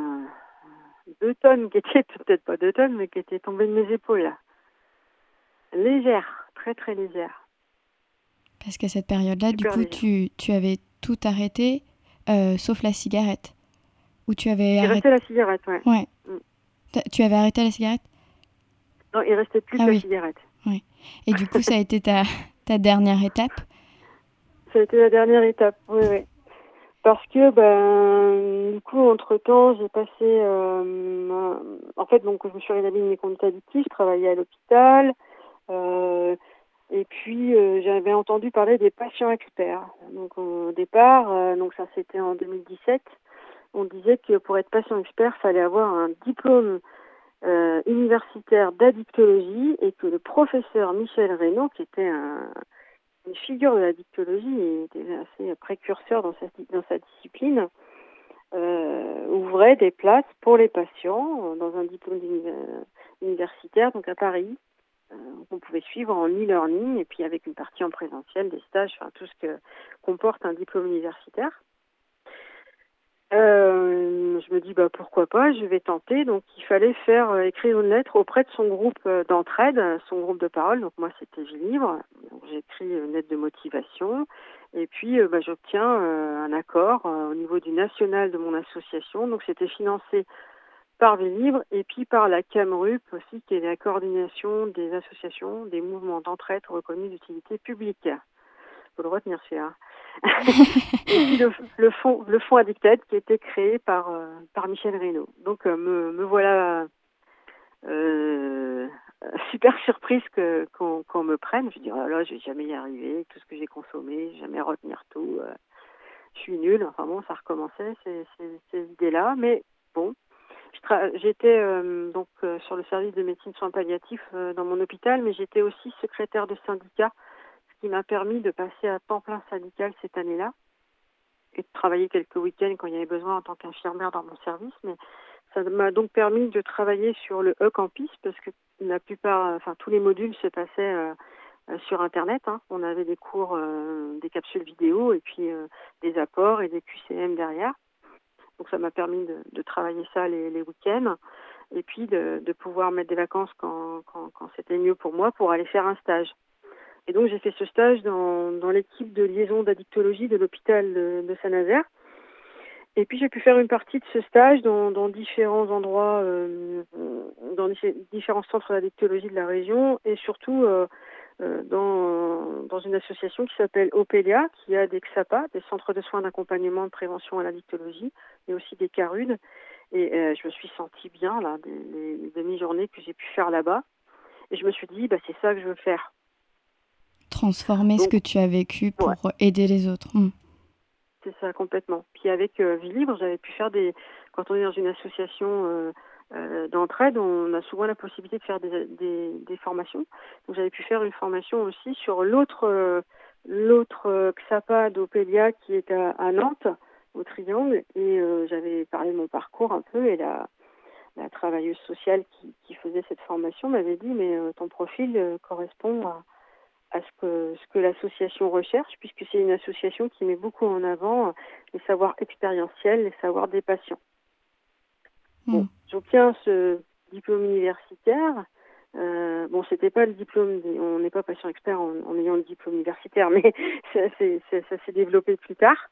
deux tonnes qui étaient, [laughs] peut-être pas deux tonnes, mais qui étaient tombées de mes épaules. Légère, très très légère. Parce qu'à cette période-là, du coup, tu, tu, avais tout arrêté, euh, sauf la cigarette. Ou tu avais arrêté... la cigarette, ouais. ouais. Mm. Tu avais arrêté la cigarette? Non, il restait plus ah, la cigarette. Ouais. Et du coup, ça a été ta, ta dernière étape? [laughs] Ça a été la dernière étape, oui, oui. Parce que, ben, du coup, entre-temps, j'ai passé... Euh, en fait, donc, je me suis réalisée mes conduites addictives, je travaillais à l'hôpital. Euh, et puis euh, j'avais entendu parler des patients experts. Donc au départ, donc ça c'était en 2017, on disait que pour être patient expert, fallait avoir un diplôme universitaire d'addictologie et que le professeur Michel Reynaud, qui était un, une figure de l'addictologie et était assez précurseur dans sa, dans sa discipline, ouvrait des places pour les patients dans un diplôme universitaire, donc à Paris, euh, on pouvait suivre en e-learning et puis avec une partie en présentiel, des stages, enfin tout ce que comporte un diplôme universitaire. Euh, je me dis bah pourquoi pas, je vais tenter. Donc il fallait faire euh, écrire une lettre auprès de son groupe d'entraide, son groupe de parole. Donc moi c'était Vie Libre. J'écris une lettre de motivation et puis bah, j'obtiens un accord au niveau du national de mon association. Donc c'était financé par livres et puis par la CAMRUP aussi, qui est la coordination des associations des mouvements d'entraide reconnus d'utilité publique. Faut le retenir [laughs] puis le, le, fonds le fonds Addicted qui a été créé par euh, par Michel Reynaud. Donc euh, me, me voilà euh, [laughs] super surprise que qu'on me prenne. Je dis oh là, je vais jamais y arriver, tout ce que j'ai consommé, jamais retenir tout. je suis nulle. Enfin bon, ça recommençait ces, ces, ces idées-là, mais bon, J'étais euh, donc euh, sur le service de médecine soins palliatifs euh, dans mon hôpital, mais j'étais aussi secrétaire de syndicat, m'a permis de passer à temps plein syndical cette année-là et de travailler quelques week-ends quand il y avait besoin en tant qu'infirmière dans mon service. Mais ça m'a donc permis de travailler sur le e-campus parce que la plupart, enfin tous les modules se passaient sur Internet. Hein. On avait des cours, des capsules vidéo et puis des apports et des QCM derrière. Donc ça m'a permis de, travailler ça les, les week-ends et puis de, de, pouvoir mettre des vacances quand, quand, quand c'était mieux pour moi pour aller faire un stage. Et donc j'ai fait ce stage dans, dans l'équipe de liaison d'addictologie de l'hôpital de, Saint-Nazaire. Et puis j'ai pu faire une partie de ce stage dans, dans différents endroits, euh, dans différents centres d'addictologie de la région et surtout euh, euh, dans, dans une association qui s'appelle Opelia, qui a des XAPA, des centres de soins d'accompagnement de prévention à l'addictologie, et aussi des CARUD. Et euh, je me suis sentie bien, là, les demi-journées que j'ai pu faire là-bas. Et je me suis dit, bah, c'est ça que je veux faire. Transformer ce que tu as vécu pour aider les autres. Hmm. C'est ça, complètement. Puis avec euh, Vie Libre, j'avais pu faire des... Quand on est dans une association euh, euh, d'entraide, on a souvent la possibilité de faire des, des, des formations. Donc j'avais pu faire une formation aussi sur l'autre euh, l'autre XAPA d'Opélia qui est à, à, Nantes, au Triangle, et j'avais parlé de mon parcours un peu, et la, la travailleuse sociale qui, qui faisait cette formation m'avait dit mais ton profil correspond à, à ce que ce que l'association recherche, puisque c'est une association qui met beaucoup en avant les savoirs expérientiels, les savoirs des patients. Bon, mm. j'obtiens ce diplôme universitaire. Euh, bon, c'était pas le diplôme, on n'est pas patient expert en, en, ayant le diplôme universitaire, [laughs] mais ça, ça s'est développé plus tard.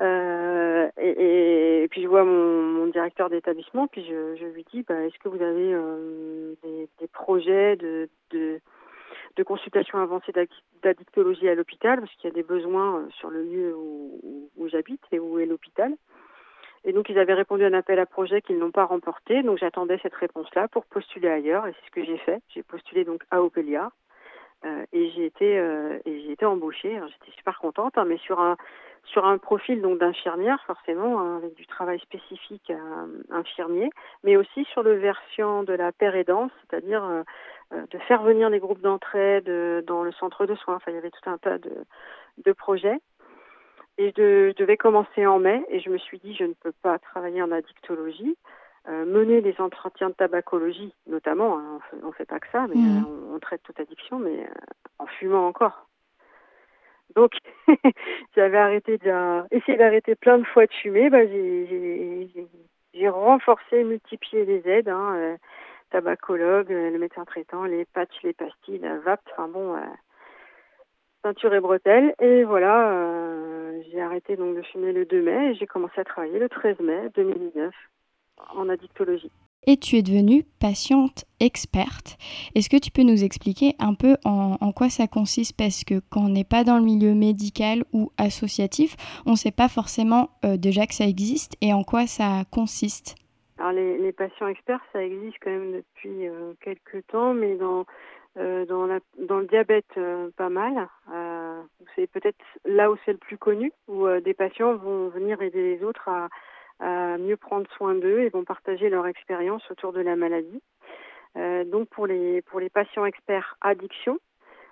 Euh, et, et, puis je vois mon, mon directeur d'établissement, puis je, je, lui dis, bah, est-ce que vous avez euh, des, des, projets de, de, de consultation avancée d'addictologie à l'hôpital, parce qu'il y a des besoins sur le lieu où, où j'habite et où est l'hôpital. Et donc ils avaient répondu à un appel à projet qu'ils n'ont pas remporté. Donc j'attendais cette réponse-là pour postuler ailleurs et c'est ce que j'ai fait. J'ai postulé donc à Opélia euh, et j'ai été euh, et j'ai été embauchée. J'étais super contente, hein, mais sur un sur un profil donc d'infirmière forcément hein, avec du travail spécifique euh, infirmier, mais aussi sur le version de la pérédance, c'est-à-dire euh, de faire venir les groupes d'entraide dans le centre de soins. Enfin, il y avait tout un tas de de projets. Et je, devais commencer en mai et je me suis dit je ne peux pas travailler en addictologie. Euh, mener les entretiens de tabacologie, notamment, hein, on fait, fait pas que ça, mais mmh. euh, on, traite toute addiction, mais euh, en fumant encore. Donc, [laughs] j'avais arrêté déjà, essayé d'arrêter plein de fois de fumer. Bah, j'ai renforcé, multiplié les aides, hein, tabacologue, le médecin traitant, les patchs, les pastilles, la vape, enfin bon, peinture et bretelles. Et voilà, euh, j'ai arrêté donc de fumer le 2 mai et j'ai commencé à travailler le 13 mai 2019 en addictologie. Et tu es devenue patiente experte. Est-ce que tu peux nous expliquer un peu en, quoi ça consiste? Parce que quand on n'est pas dans le milieu médical ou associatif, on ne sait pas forcément euh, déjà que ça existe et en quoi ça consiste. Alors les, patients experts, ça existe quand même depuis euh, quelques temps, mais dans euh, dans, la, dans le diabète, euh, pas mal. Euh, c'est peut-être là où c'est le plus connu, où des patients vont venir aider les autres à, à mieux prendre soin d'eux et vont partager leur expérience autour de la maladie. donc pour les pour les patients experts addiction,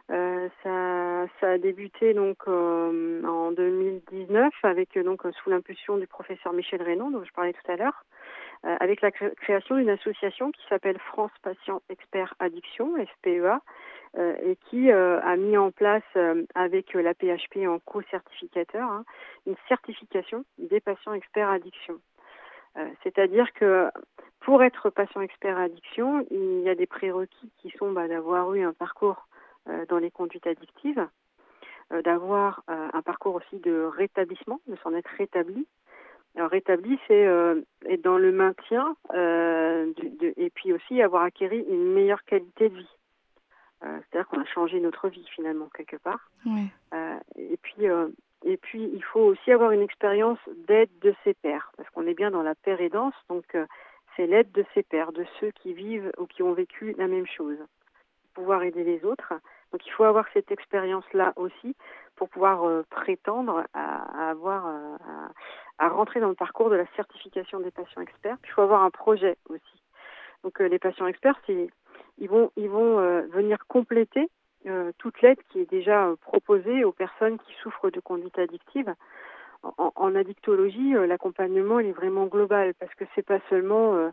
ça, ça a débuté donc en 2019 avec donc sous l'impulsion du professeur Michel Reynaud dont je parlais tout à l'heure. Euh, avec la création d'une association qui s'appelle France Patients Experts Addiction, FPEA, euh, et qui euh, a mis en place avec la PHP en co-certificateur hein, une certification des patients experts addiction. C'est-à-dire que pour être patient expert addiction, il y a des prérequis qui sont bah, d'avoir eu un parcours dans les conduites addictives, d'avoir un parcours aussi de rétablissement, de s'en être rétabli, alors rétabli, c'est euh, être dans le maintien euh, de, et puis aussi avoir acquéri une meilleure qualité de vie. Euh, C'est-à-dire qu'on a changé notre vie finalement quelque part. Et puis et puis il faut aussi avoir une expérience d'aide de ses pairs parce qu'on est bien dans la pérédance, donc euh, c'est l'aide de ses pairs, de ceux qui vivent ou qui ont vécu la même chose, pouvoir aider les autres. Donc il faut avoir cette expérience-là aussi pour pouvoir euh, prétendre à, avoir euh, à, à, rentrer dans le parcours de la certification des patients experts. Puis il faut avoir un projet aussi. Donc euh, les patients experts, ils vont ils vont venir compléter toute l'aide qui est déjà proposée aux personnes qui souffrent de conduite addictive. En, en addictologie, l'accompagnement est vraiment global parce que c'est pas seulement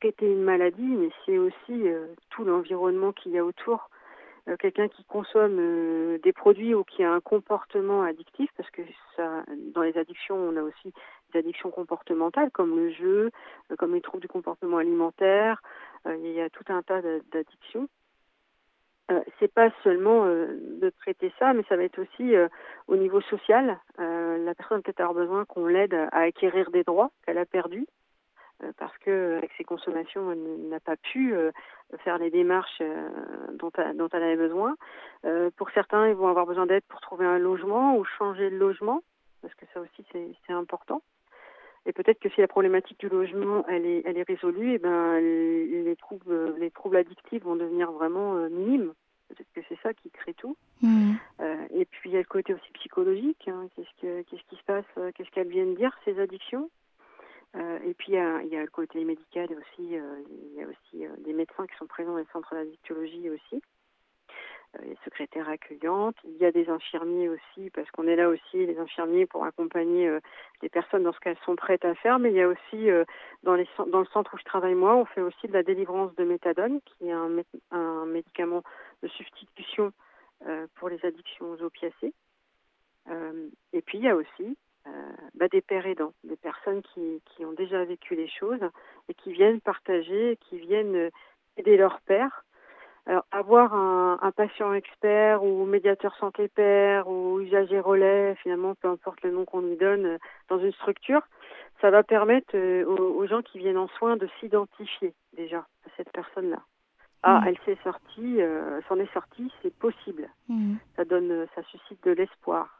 traiter une maladie, mais c'est aussi tout l'environnement qu'il y a autour quelqu'un qui consomme euh, des produits ou qui a un comportement addictif, parce que ça, dans les addictions, on a aussi des addictions comportementales comme le jeu, euh, comme les troubles du comportement alimentaire. il y a tout un tas d'addictions. Euh, c'est pas seulement de traiter ça, mais ça va être aussi au niveau social. la personne peut-être avoir besoin qu'on l'aide à acquérir des droits qu'elle a perdus, euh, parce que avec ses consommations, elle n'a pas pu euh, faire les démarches euh, dont, dont, elle avait besoin. pour certains, ils vont avoir besoin d'aide pour trouver un logement ou changer de logement, parce que ça aussi c'est important. Et peut-être que si la problématique du logement elle est, elle est résolue, et eh ben les, troubles, les troubles addictifs vont devenir vraiment minimes. Peut-être que c'est ça qui crée tout. Mmh. Euh, et puis il y a le côté aussi psychologique. Hein. Qu'est-ce que qu'est-ce qui se passe Qu'est-ce qu'elles viennent dire ces addictions? Euh, et puis il y, a, il y, a, le côté médical aussi, euh, il y a aussi euh, des médecins qui sont présents dans les centres d'addictologie aussi, les secrétaires accueillantes, il y a des infirmiers aussi, parce qu'on est là aussi, les infirmiers pour accompagner les personnes dans ce qu'elles sont prêtes à faire, mais il y a aussi dans, les, dans le centre où je travaille moi, on fait aussi de la délivrance de méthadone, qui est un, un médicament de substitution pour les addictions aux opiacés. et puis il y a aussi bah, des pères aidants, des personnes qui, qui ont déjà vécu les choses et qui viennent partager, qui viennent euh, aider leur père. Alors, avoir un, un, patient expert ou médiateur santé père ou usager relais, finalement, peu importe le nom qu'on lui donne euh, dans une structure, ça va permettre aux, aux, gens qui viennent en soins de s'identifier déjà à cette personne-là. ah, elle s'est sortie, s'en est sortie, c'est possible. Mm. Ça donne, ça suscite de l'espoir.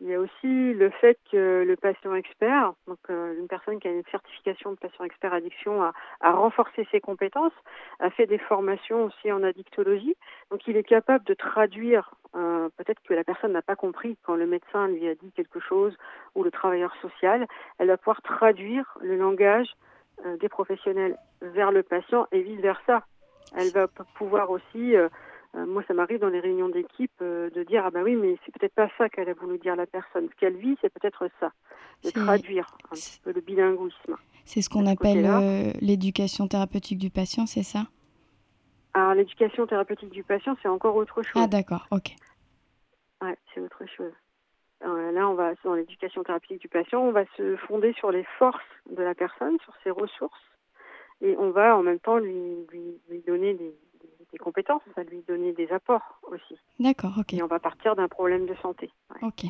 Il y a aussi le fait que le patient expert, donc euh, une personne qui a une certification de patient expert addiction, a, renforcé ses compétences, a fait des formations aussi en addictologie. Donc il est capable de traduire, euh, peut-être que la personne n'a pas compris quand le médecin lui a dit quelque chose ou le travailleur social, elle va pouvoir traduire le langage euh, des professionnels vers le patient et vice-versa. Elle va pouvoir aussi moi, ça m'arrive dans les réunions d'équipe euh, de dire ah bah oui, mais c'est peut-être pas ça qu'elle a voulu dire la personne. Ce qu'elle vit, c'est peut-être ça. De traduire un petit peu le bilinguisme. C'est ce qu'on appelle euh, l'éducation thérapeutique du patient, c'est ça? Alors l'éducation thérapeutique du patient, c'est encore autre chose. Ah d'accord, ok. Ouais, c'est autre chose. là, on va dans l'éducation thérapeutique du patient, on va se fonder sur les forces de la personne, sur ses ressources, et on va en même temps lui, lui, lui donner des, des compétences, ça lui donner des apports aussi. D'accord, ok. Et on va partir d'un problème de santé. Ok.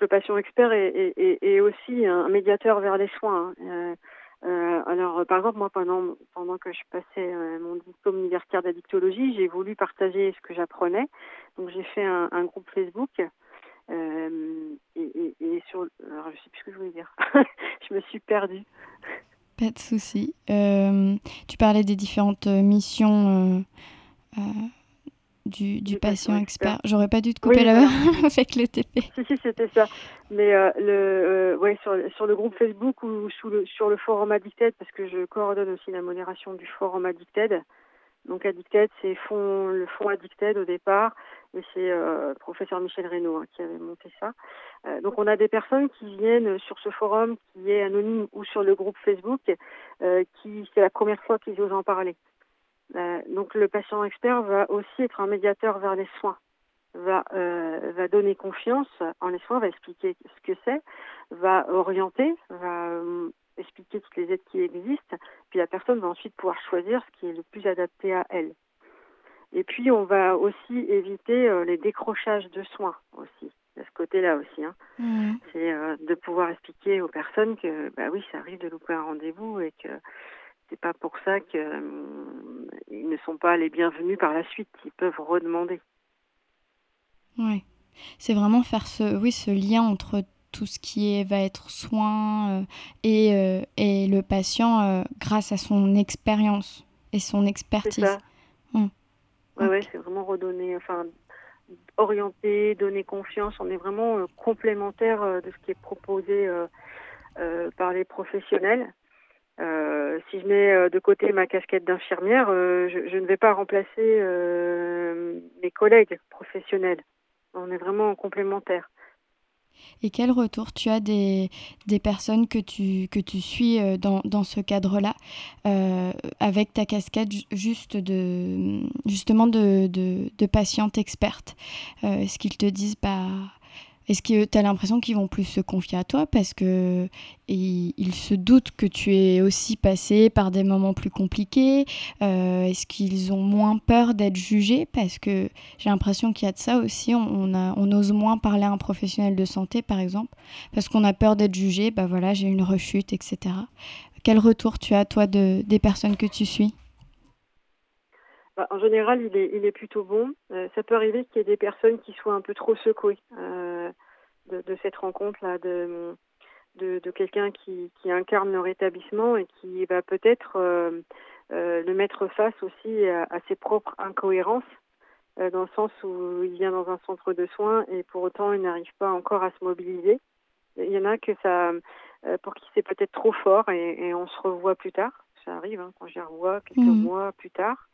le patient expert est, est, aussi un médiateur vers les soins. Hein. Euh, euh, alors, par exemple, moi, pendant, pendant que je passais euh, mon diplôme universitaire d'addictologie, j'ai voulu partager ce que j'apprenais. Donc, j'ai fait un, groupe Facebook. et, et, sur, alors, je sais plus ce que je voulais dire. [laughs] je me suis perdue. Pas de souci. Euh, tu parlais des différentes euh, missions euh, du, du, patient, expert. J'aurais pas dû te couper là-bas [laughs] avec le TP. Si, si, c'était ça. Mais le, ouais, sur, sur, le groupe Facebook ou sous le, sur le forum Addicted, parce que je coordonne aussi la modération du forum Addicted. Donc Addicted, c'est fond, le fonds Addicted au départ, et c'est euh, professeur Michel Reynaud hein, qui avait monté ça. Euh, donc on a des personnes qui viennent sur ce forum qui est anonyme ou sur le groupe Facebook, euh, qui c'est la première fois qu'ils osent en parler. donc le patient expert va aussi être un médiateur vers les soins, va va donner confiance en les soins, va expliquer ce que c'est, va orienter, va expliquer toutes les aides qui existent, puis la personne va ensuite pouvoir choisir ce qui est le plus adapté à elle. Et puis on va aussi éviter euh, les décrochages de soins aussi, de ce côté-là aussi. Hein. Mmh. C'est euh, de pouvoir expliquer aux personnes que bah oui, ça arrive de louper un rendez-vous et que c'est pas pour ça qu'ils euh, ne sont pas les bienvenus par la suite. Ils peuvent redemander. Oui, c'est vraiment faire ce, oui, ce lien entre tout ce qui est, va être soin euh, et, euh, et, le patient euh, grâce à son expérience et son expertise. C'est hum. ouais, c'est vraiment redonner, enfin, orienter, donner confiance. On est vraiment complémentaire de ce qui est proposé par les professionnels. si je mets de côté ma casquette d'infirmière, je, je, ne vais pas remplacer mes collègues professionnels. On est vraiment complémentaires. Et quel retour tu as des, des personnes que tu, que tu suis euh, dans, dans ce cadre-là, euh, avec ta casquette juste de, justement de, de, de patiente experte? Euh, Est-ce qu'ils te disent, bah, est-ce que tu as l'impression qu'ils vont plus se confier à toi parce que ils, se doutent que tu es aussi passé par des moments plus compliqués euh, Est-ce qu'ils ont moins peur d'être jugés? Parce que j'ai l'impression qu'il y a de ça aussi. On, a, on ose moins parler à un professionnel de santé, par exemple, parce qu'on a peur d'être jugé. Bah voilà, j'ai une rechute, etc. Quel retour tu as, toi, de, des personnes que tu suis? Bah, en général, il est, il est plutôt bon. Euh, ça peut arriver qu'il y ait des personnes qui soient un peu trop secouées euh, de, de, cette rencontre-là, de, de, de quelqu'un qui, qui, incarne le rétablissement et qui va peut-être euh, euh le mettre face aussi à, à ses propres incohérences, euh, dans le sens où il vient dans un centre de soins et pour autant il n'arrive pas encore à se mobiliser. Il y en a que ça, pour qui c'est peut-être trop fort et, et, on se revoit plus tard. Ça arrive hein, quand j'y revois quelques mmh. mois plus tard.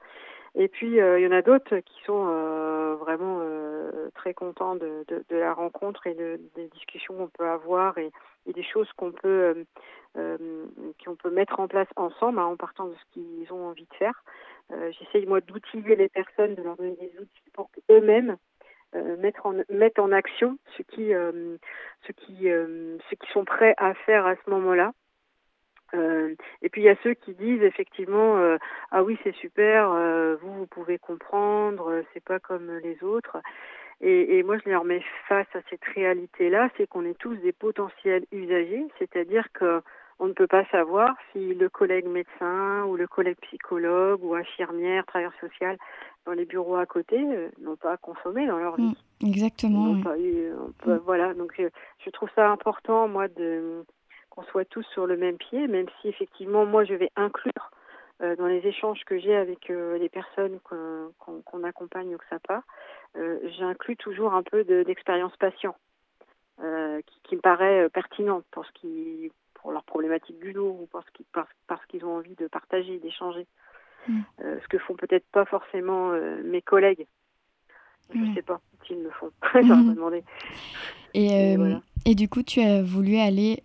Et puis, euh, il y en a d'autres qui sont euh, vraiment euh, très contents de, de, la rencontre et de, des discussions qu'on peut avoir et, des choses qu'on peut, qu'on peut mettre en place ensemble hein, en partant de ce qu'ils ont envie de faire. J'essaye, moi, d'outiller les personnes, de leur donner des outils pour qu'eux-mêmes euh, mettre en mettre en action ce qui ce qui ce qui sont prêts à faire à ce moment-là euh, et puis il y a ceux qui disent effectivement euh, ah oui c'est super euh, vous vous pouvez comprendre c'est pas comme les autres et, et, moi je les remets face à cette réalité là c'est qu'on est tous des potentiels usagers c'est-à-dire que on ne peut pas savoir si le collègue médecin ou le collègue psychologue ou infirmière, travailleur social dans les bureaux à côté n'ont pas consommé dans leur vie. Mm, exactement. Mm. Voilà, donc je, trouve ça important, moi, de qu'on soit tous sur le même pied, même si effectivement, moi, je vais inclure euh, dans les échanges que j'ai avec euh, les personnes qu'on accompagne au XAPA, j'inclus toujours un peu d'expérience patient. Qui, qui, me paraît pertinente pour ce qui pour leur problématique du dos ou parce qu'ils parce, qu'ils ont envie de partager, d'échanger. Mm. Euh, ce que font peut-être pas forcément euh, mes collègues. Je ne sais pas s'ils le font. [laughs] Mm. demandé. Et, euh, et, du coup, tu as voulu aller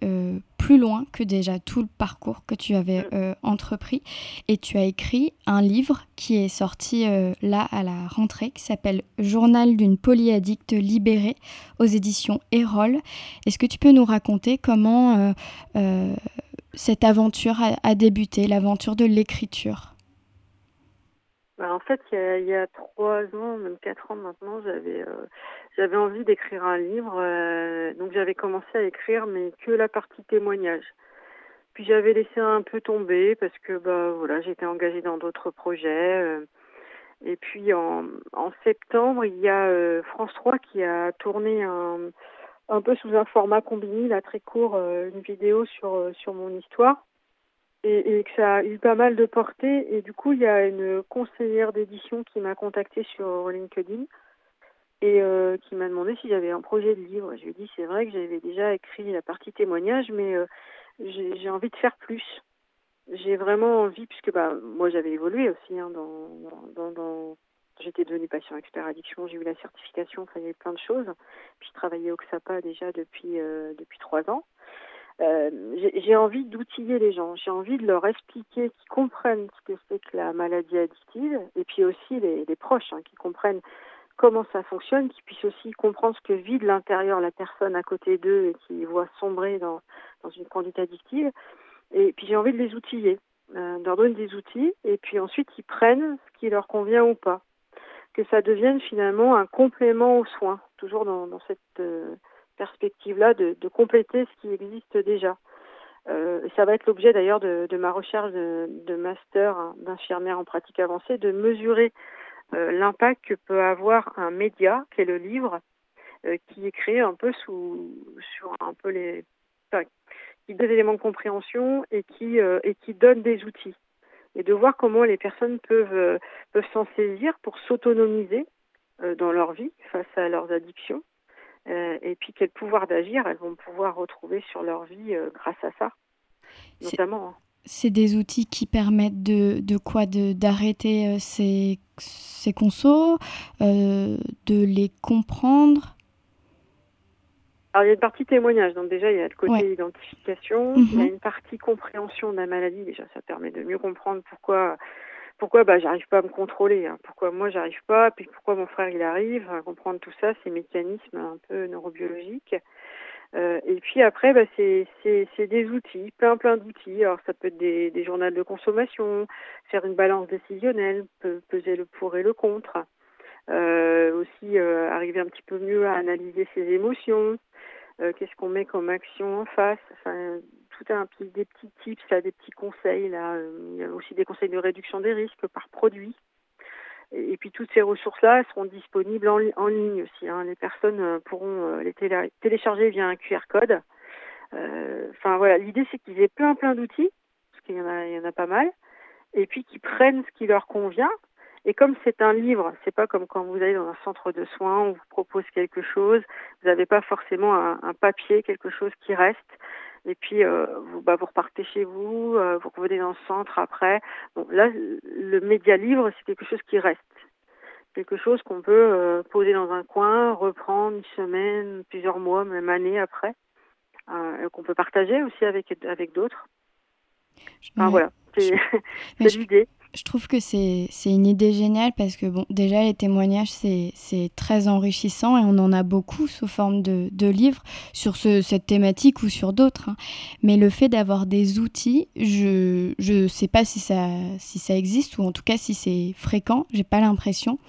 plus loin que déjà tout le parcours que tu avais mm. entrepris. Et tu as écrit un livre qui est sorti là à la rentrée, qui s'appelle Journal d'une polyaddicte libérée aux éditions Erol. Est-ce que tu peux nous raconter comment cette aventure a débuté, l'aventure de l'écriture? Bah, en fait, il y, a, trois ans, même quatre ans maintenant, j'avais euh, j'avais envie d'écrire un livre. Euh, donc j'avais commencé à écrire, mais que la partie témoignage. Puis j'avais laissé un peu tomber parce que bah voilà, j'étais engagée dans d'autres projets. Euh. et puis en, en septembre, il y a France 3 qui a tourné un, un peu sous un format combiné, là très court, une vidéo sur sur mon histoire et, et, que ça a eu pas mal de portée. Et du coup, il y a une conseillère d'édition qui m'a contactée sur LinkedIn et euh, qui m'a demandé si j'avais un projet de livre. Je lui ai dit c'est vrai que j'avais déjà écrit la partie témoignage, mais euh, j'ai envie de faire plus. J'ai vraiment envie, puisque bah moi j'avais évolué aussi hein, dans, dans, j'étais devenue patient expert addiction, j'ai eu la certification, il y avait plein de choses. Puis je travaillais au XAPA déjà depuis euh, depuis trois ans. Euh, j'ai envie d'outiller les gens, j'ai envie de leur expliquer, qu'ils comprennent ce que c'est que la maladie addictive, et puis aussi les, proches, hein, qui comprennent comment ça fonctionne, qui puissent aussi comprendre ce que vit de l'intérieur la personne à côté d'eux et qui voit sombrer dans, une conduite addictive. Et puis j'ai envie de les outiller, euh, de leur donner des outils, et puis ensuite ils prennent ce qui leur convient ou pas. Que ça devienne finalement un complément aux soins, toujours dans, dans cette... Euh, perspective-là de, compléter ce qui existe déjà. Euh, ça va être l'objet d'ailleurs de, ma recherche de, de master d'infirmière en pratique avancée, de mesurer euh, l'impact que peut avoir un média, qui est le livre, euh, qui est créé un peu sous sur un peu les enfin, qui donne des éléments de compréhension et qui et qui donne des outils et de voir comment les personnes peuvent peuvent s'en saisir pour s'autonomiser dans leur vie face à leurs addictions et puis quel pouvoir d'agir elles vont pouvoir retrouver sur leur vie euh, grâce à ça, notamment. Hein. C'est des outils qui permettent de, de quoi? D'arrêter euh, ces, ces consos, de les comprendre? Alors, il y a une partie témoignage, donc déjà, il y a le côté identification, il y a mhm. une partie compréhension de la maladie, déjà, ça permet de mieux comprendre pourquoi pourquoi bah j'arrive pas à me contrôler, hein. pourquoi moi j'arrive pas, puis pourquoi mon frère il arrive, à comprendre tout ça, ces mécanismes un peu neurobiologiques. Euh, et puis après, bah, c'est des outils, plein plein d'outils. Alors ça peut être des, des journaux de consommation, faire une balance décisionnelle, peser le pour et le contre. Euh, aussi euh, arriver un petit peu mieux à analyser ses émotions, qu'est-ce qu'on met comme action en face? Enfin, tout un petit, des petits tips, des petits conseils. Là, il y a aussi des conseils de réduction des risques par produit. Et, puis toutes ces ressources-là seront disponibles en, ligne aussi. Hein. Les personnes euh, pourront euh, les télécharger via un QR code. Enfin voilà, l'idée c'est qu'ils aient plein plein d'outils, parce qu'il y en a pas mal, et puis qu'ils prennent ce qui leur convient et comme c'est un livre, c'est pas comme quand vous allez dans un centre de soins, on vous propose quelque chose, vous n'avez pas forcément un, un, papier, quelque chose qui reste. Et puis euh, vous, bah, vous repartez chez vous, euh, vous revenez dans le centre après. Bon, là, le média livre, c'est quelque chose qui reste, quelque chose qu'on peut euh, poser dans un coin, reprendre une semaine, plusieurs mois, même années après, euh, qu'on peut partager aussi avec avec d'autres. Enfin, voilà, c'est [laughs] l'idée je trouve que c'est une idée géniale parce que, bon, déjà, les témoignages, c'est très enrichissant et on en a beaucoup sous forme de, de livres sur ce, cette thématique ou sur d'autres. Hein. Mais le fait d'avoir des outils, je ne sais pas si ça, si ça existe ou en tout cas si c'est fréquent, j'ai pas l'impression.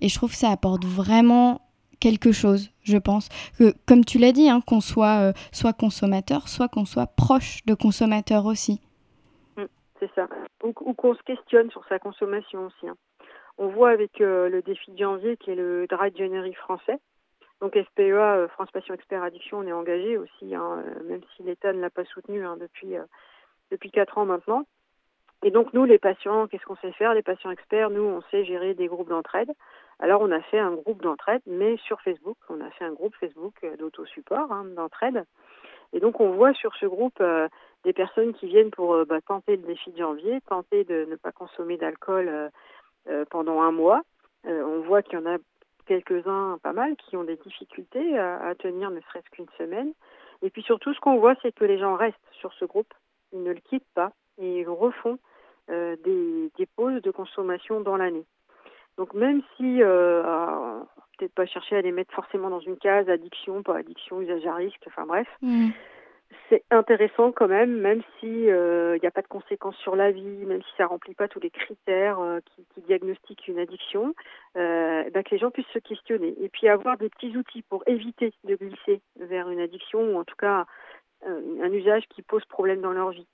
Et je trouve que ça apporte vraiment quelque chose, je pense. Que, comme tu l'as dit, hein, qu'on soit soit consommateur, soit qu'on soit proche de consommateur aussi. C'est ça. Ou, qu'on se questionne sur sa consommation aussi. Hein. On voit avec le défi de janvier qui est le Dry January français, donc SPEA, euh, France Passion Expert Addiction, on est engagé aussi, hein, euh, même si l'État ne l'a pas soutenu hein, depuis euh, depuis quatre ans maintenant. Et donc nous, les patients, qu'est-ce qu'on sait faire? Les patients experts, nous, on sait gérer des groupes d'entraide. Alors on a fait un groupe d'entraide, mais sur Facebook. On a fait un groupe Facebook d'autosupport hein, d'entraide. Et donc on voit sur ce groupe des personnes qui viennent pour bah, tenter le défi de janvier, tenter de ne pas consommer d'alcool pendant un mois. on voit qu'il y en a quelques-uns, pas mal, qui ont des difficultés à, tenir ne serait-ce qu'une semaine. Et puis surtout, ce qu'on voit, c'est que les gens restent sur ce groupe, ils ne le quittent pas et ils refont euh, des, pauses de consommation dans l'année. Donc même si, euh, peut-être pas chercher à les mettre forcément dans une case addiction, pas addiction, usage à risque, enfin bref, mmh c'est intéressant quand même, même si il euh, n'y a pas de conséquences sur la vie, même si ça remplit pas tous les critères euh, qui, qui, diagnostiquent une addiction, euh, bah, que les gens puissent se questionner et puis avoir des petits outils pour éviter de glisser vers une addiction ou en tout cas un usage qui pose problème dans leur vie.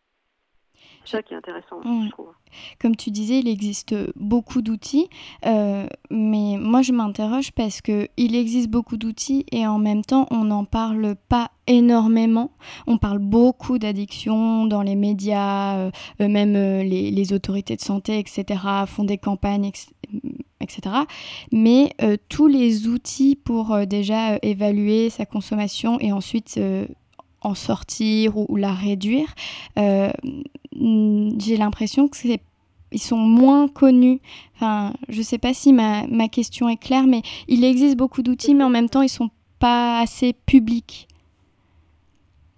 C'est ça qui est intéressant, je trouve. Comme tu disais, il existe beaucoup d'outils, euh, mais moi je m'interroge parce que il existe beaucoup d'outils et en même temps on n'en parle pas énormément. On parle beaucoup d'addiction dans les médias, euh, euh, même les, autorités de santé, etc., font des campagnes, etc. Mais tous les outils pour déjà évaluer sa consommation et ensuite en sortir ou, la réduire, euh, j'ai l'impression que c'est ils sont moins connus. Enfin, je ne sais pas si ma, ma, question est claire, mais il existe beaucoup d'outils, mais en même temps, ils sont pas assez publics.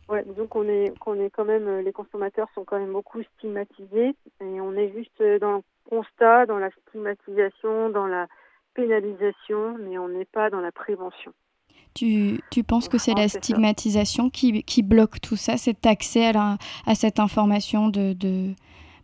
Ouais, disons qu'on est, est quand même, les consommateurs sont quand même beaucoup stigmatisés et on est juste dans le constat, dans la stigmatisation, dans la pénalisation, mais on n'est pas dans la prévention. Tu, tu penses que c'est la stigmatisation qui, qui, bloque tout ça, cet accès à, la, à cette information de, de,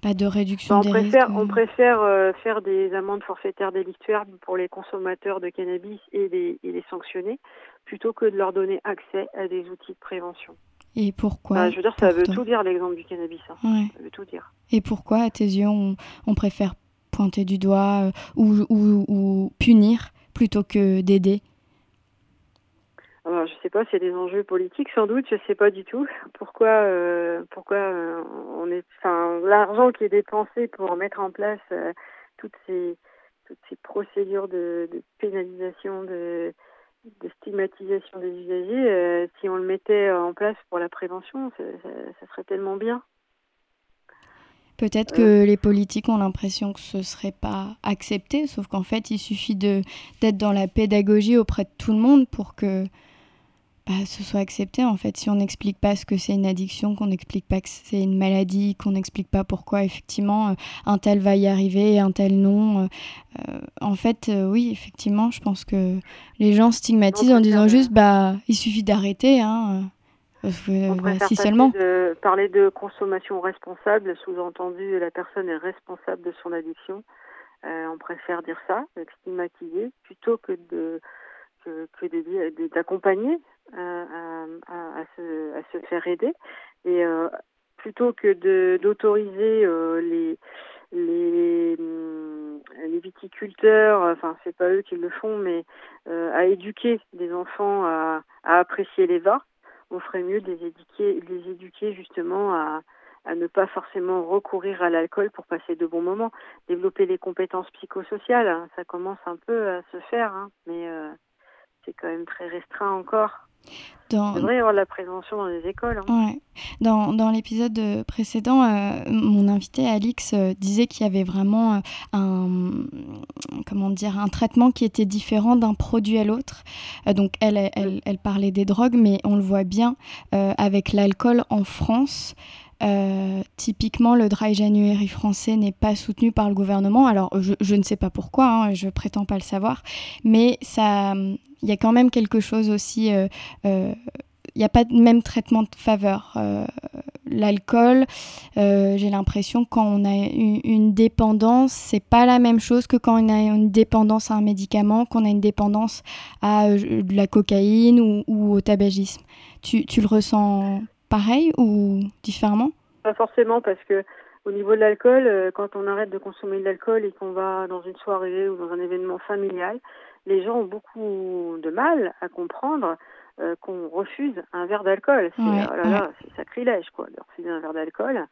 bah, de réduction bah, on des préfère, risques On préfère euh, faire des amendes forfaitaires délictuaires pour les consommateurs de cannabis et les, et les sanctionner, plutôt que de leur donner accès à des outils de prévention. Et pourquoi bah, Je veux dire, ça veut tout dire l'exemple du cannabis. Hein. Ça veut tout dire. Et pourquoi, à tes yeux, on, on préfère pointer du doigt euh, ou, ou, ou punir plutôt que d'aider alors, je sais pas, c'est des enjeux politiques sans doute, je sais pas du tout [laughs] pourquoi euh, pourquoi euh, on est enfin l'argent qui est dépensé pour mettre en place euh, toutes ces toutes ces procédures de, de pénalisation de de stigmatisation des usagers, si on le mettait en place pour la prévention, ça, ça serait tellement bien. Peut-être que les politiques ont l'impression que ce serait pas accepté, sauf qu'en fait, il suffit d'être dans la pédagogie auprès de tout le monde pour que bah, ce soit accepté en fait. Si on n'explique pas ce que c'est une addiction, qu'on n'explique pas que c'est une maladie, qu'on n'explique pas pourquoi effectivement euh, un tel va y arriver, un tel non. Euh, euh, en fait, oui, effectivement, je pense que les gens stigmatisent en disant juste bah il suffit d'arrêter. Hein, si seulement. De parler de consommation responsable, sous-entendu la personne est responsable de son addiction. on préfère dire ça, stigmatiser, plutôt que de que, d'accompagner à, à, se, à, se, faire aider. Et euh, plutôt que d'autoriser euh, les, les, hum, les viticulteurs, enfin c'est pas eux qui le font, mais euh, à éduquer des enfants à, à apprécier les vins, on ferait mieux de les éduquer, les éduquer justement à, à ne pas forcément recourir à l'alcool pour passer de bons moments. Développer les compétences psychosociales, hein, ça commence un peu à se faire, hein, mais c'est quand même très restreint encore. Dans... Il devrait y avoir de la prévention dans les écoles. Hein. Ouais. Dans, dans l'épisode précédent, euh, mon invité Alix euh, disait qu'il y avait vraiment euh, un, comment dire, un traitement qui était différent d'un produit à l'autre. donc elle, elle, elle, parlait des drogues, mais on le voit bien avec l'alcool en France. Typiquement, le dry January français n'est pas soutenu par le gouvernement. Alors, je, ne sais pas pourquoi, hein, je prétends pas le savoir, mais ça, il y a quand même quelque chose aussi. Euh, euh, il n'y a pas de même traitement de faveur. Euh, l'alcool, j'ai l'impression quand on a une, une dépendance, c'est pas la même chose que quand on a une dépendance à un médicament, qu'on a une dépendance à de la cocaïne ou, au tabagisme. Tu, le ressens pareil ou différemment? Pas forcément parce que au niveau de l'alcool, quand on arrête de consommer de l'alcool et qu'on va dans une soirée ou dans un événement familial, les gens ont beaucoup de mal à comprendre euh, qu'on refuse un verre d'alcool. C'est oh là là, c'est sacrilège quoi, de refuser un verre d'alcool.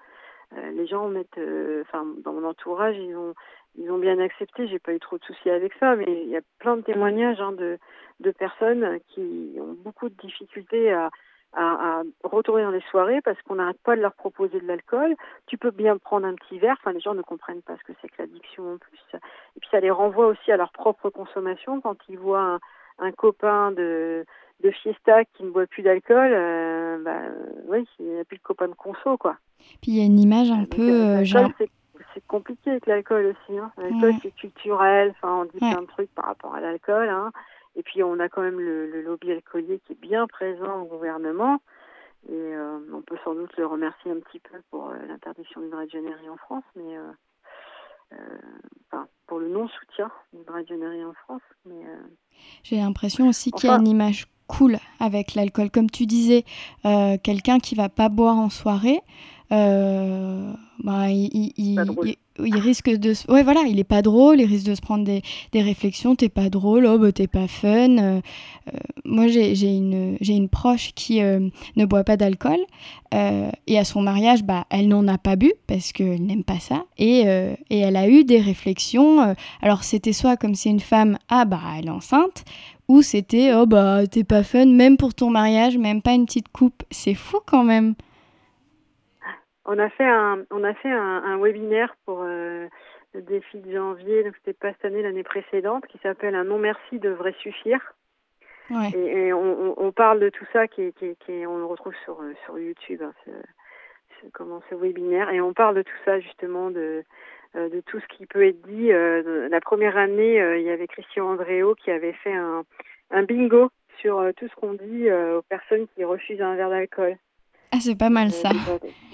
Euh, les gens mettent, euh, enfin dans mon entourage, ils ont ils ont bien accepté. J'ai pas eu trop de soucis avec ça, mais il y a plein de témoignages hein, de de personnes qui ont beaucoup de difficultés à à, à, retourner dans les soirées parce qu'on n'arrête pas de leur proposer de l'alcool. Tu peux bien prendre un petit verre. Enfin, les gens ne comprennent pas ce que c'est que l'addiction en plus. Et puis ça les renvoie aussi à leur propre consommation quand ils voient un, un copain de de fiesta qui ne boit plus d'alcool. Euh, bah, oui, il n'y a plus de copain de conso quoi. Puis il y a une image un peu. Euh, genre... C'est compliqué avec l'alcool aussi. Hein. L'alcool ouais. c'est culturel. Enfin, on dit ouais. plein de trucs par rapport à l'alcool. Hein. Et puis on a quand même le, le, lobby alcoolier qui est bien présent au gouvernement. Et euh, on peut sans doute le remercier un petit peu pour euh, l'interdiction d'une régionnerie en France, mais euh, enfin, pour le non-soutien d'une régionnerie en France. Mais j'ai l'impression aussi qu'il y a une image cool avec l'alcool, comme tu disais, quelqu'un qui va pas boire en soirée. bah, il, il, il, il risque de ouais voilà il est pas drôle il risque de se prendre des, des réflexions t'es pas drôle oh bah t'es pas fun euh, euh, moi j'ai une j'ai une proche qui euh, ne boit pas d'alcool et à son mariage bah elle n'en a pas bu parce qu'elle n'aime pas ça et, et elle a eu des réflexions alors c'était soit comme c'est une femme ah bah elle est enceinte ou c'était oh bah t'es pas fun même pour ton mariage même pas une petite coupe c'est fou quand même on a fait un, on a fait un, un webinaire pour euh, le défi de janvier, donc c'était pas cette année, l'année précédente, qui s'appelle Un non merci devrait suffire. Ouais. Et, et on, on, parle de tout ça, qui, qui, qui on le retrouve sur sur YouTube, hein, ce, ce, comment ce webinaire, et on parle de tout ça justement de euh, de tout ce qui peut être dit. Euh, la première année, euh, il y avait Christian Andréo qui avait fait un, un bingo sur euh, tout ce qu'on dit aux personnes qui refusent un verre d'alcool. Ah, c'est pas mal ça.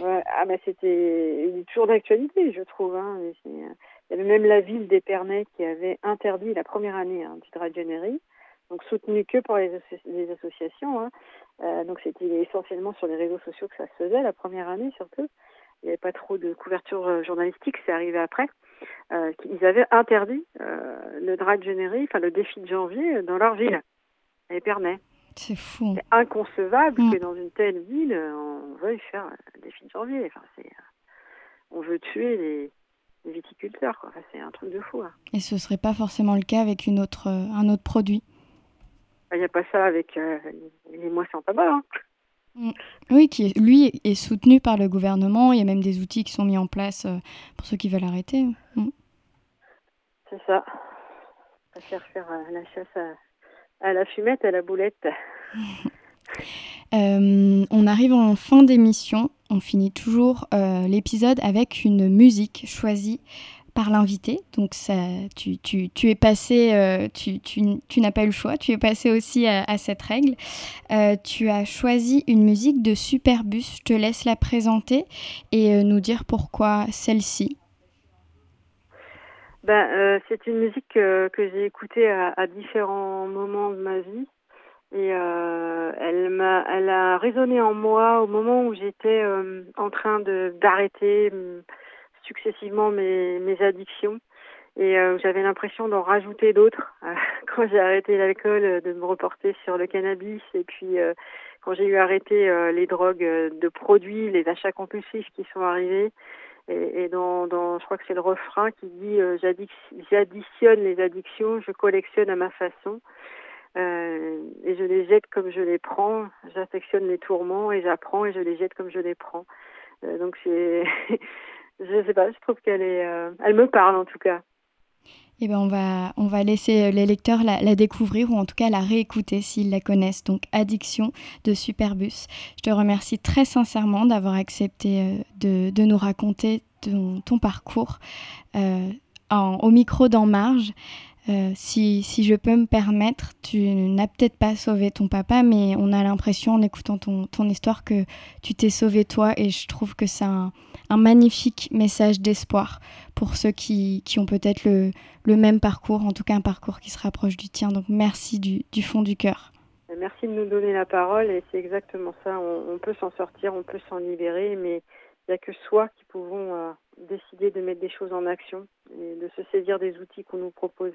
Ah, mais c'était toujours d'actualité, je trouve. Hein. Il y avait même la ville d'Épernay qui avait interdit la première année hein, petit radionnairie, donc soutenu que par les, les associations. Hein. Euh, donc c'était essentiellement sur les réseaux sociaux que ça se faisait la première année surtout. Il n'y avait pas trop de couverture euh, journalistique, c'est arrivé après. Euh, ils avaient interdit euh, le dragionnerie, enfin le défi de janvier dans leur ville, à Épernay. C'est fou. C'est inconcevable mmh. que dans une telle ville, on veuille faire un défi de janvier. Enfin, c'est, on veut tuer les, les viticulteurs. Quoi. Enfin, c'est un truc de fou. Hein. Et ce serait pas forcément le cas avec une autre, euh, un autre produit Il n'y a pas ça avec euh, les moissons tabac. Hein. Mmh. Oui, qui lui est soutenu par le gouvernement. Il y a même des outils qui sont mis en place euh, pour ceux qui veulent arrêter. Mmh. C'est ça. On va faire faire la chasse à à la fumette, à la boulette. [laughs] euh, on arrive en fin d'émission. On finit toujours euh, l'épisode avec une musique choisie par l'invité. Donc ça, tu, es passé, euh, tu, n'as pas eu le choix, tu es passé aussi à, à cette règle. Tu as choisi une musique de Superbus. Je te laisse la présenter et nous dire pourquoi celle-ci. Ben, euh, c'est une musique que, que j'ai écoutée à, à, différents moments de ma vie. Et euh, elle m'a, elle a résonné en moi au moment où j'étais euh, en train de d'arrêter mm, successivement mes, mes addictions. Et euh, j'avais l'impression d'en rajouter d'autres [laughs] quand j'ai arrêté l'alcool, de me reporter sur le cannabis. Et puis quand j'ai eu arrêté les drogues de produits, les achats compulsifs qui sont arrivés et, et dans, dans, je crois que c'est le refrain qui dit euh, j'additionne les addictions, je collectionne à ma façon. Euh, et je les jette comme je les prends. J'affectionne les tourments et j'apprends et je les jette comme je les prends. Euh, donc c'est, [laughs] je sais pas, je trouve qu'elle est, elle me parle en tout cas. Eh ben on, va, laisser les lecteurs la, découvrir ou en tout cas la réécouter s'ils la connaissent. Donc Addiction de Superbus. Je te remercie très sincèrement d'avoir accepté euh, de, nous raconter ton, parcours euh, au micro d'En Marge. Euh, si, si, je peux me permettre, tu n'as peut-être pas sauvé ton papa, mais on a l'impression en écoutant ton, ton histoire que tu t'es sauvé toi et je trouve que c'est un, magnifique message d'espoir pour ceux qui, qui ont peut-être le, le, même parcours, en tout cas un parcours qui se rapproche du tien. Donc merci du, du fond du cœur. Merci de nous donner la parole et c'est exactement ça. On, on peut s'en sortir, on peut s'en libérer, mais il n'y a que soi qui pouvons euh, décider de mettre des choses en action et de se saisir des outils qu'on nous propose.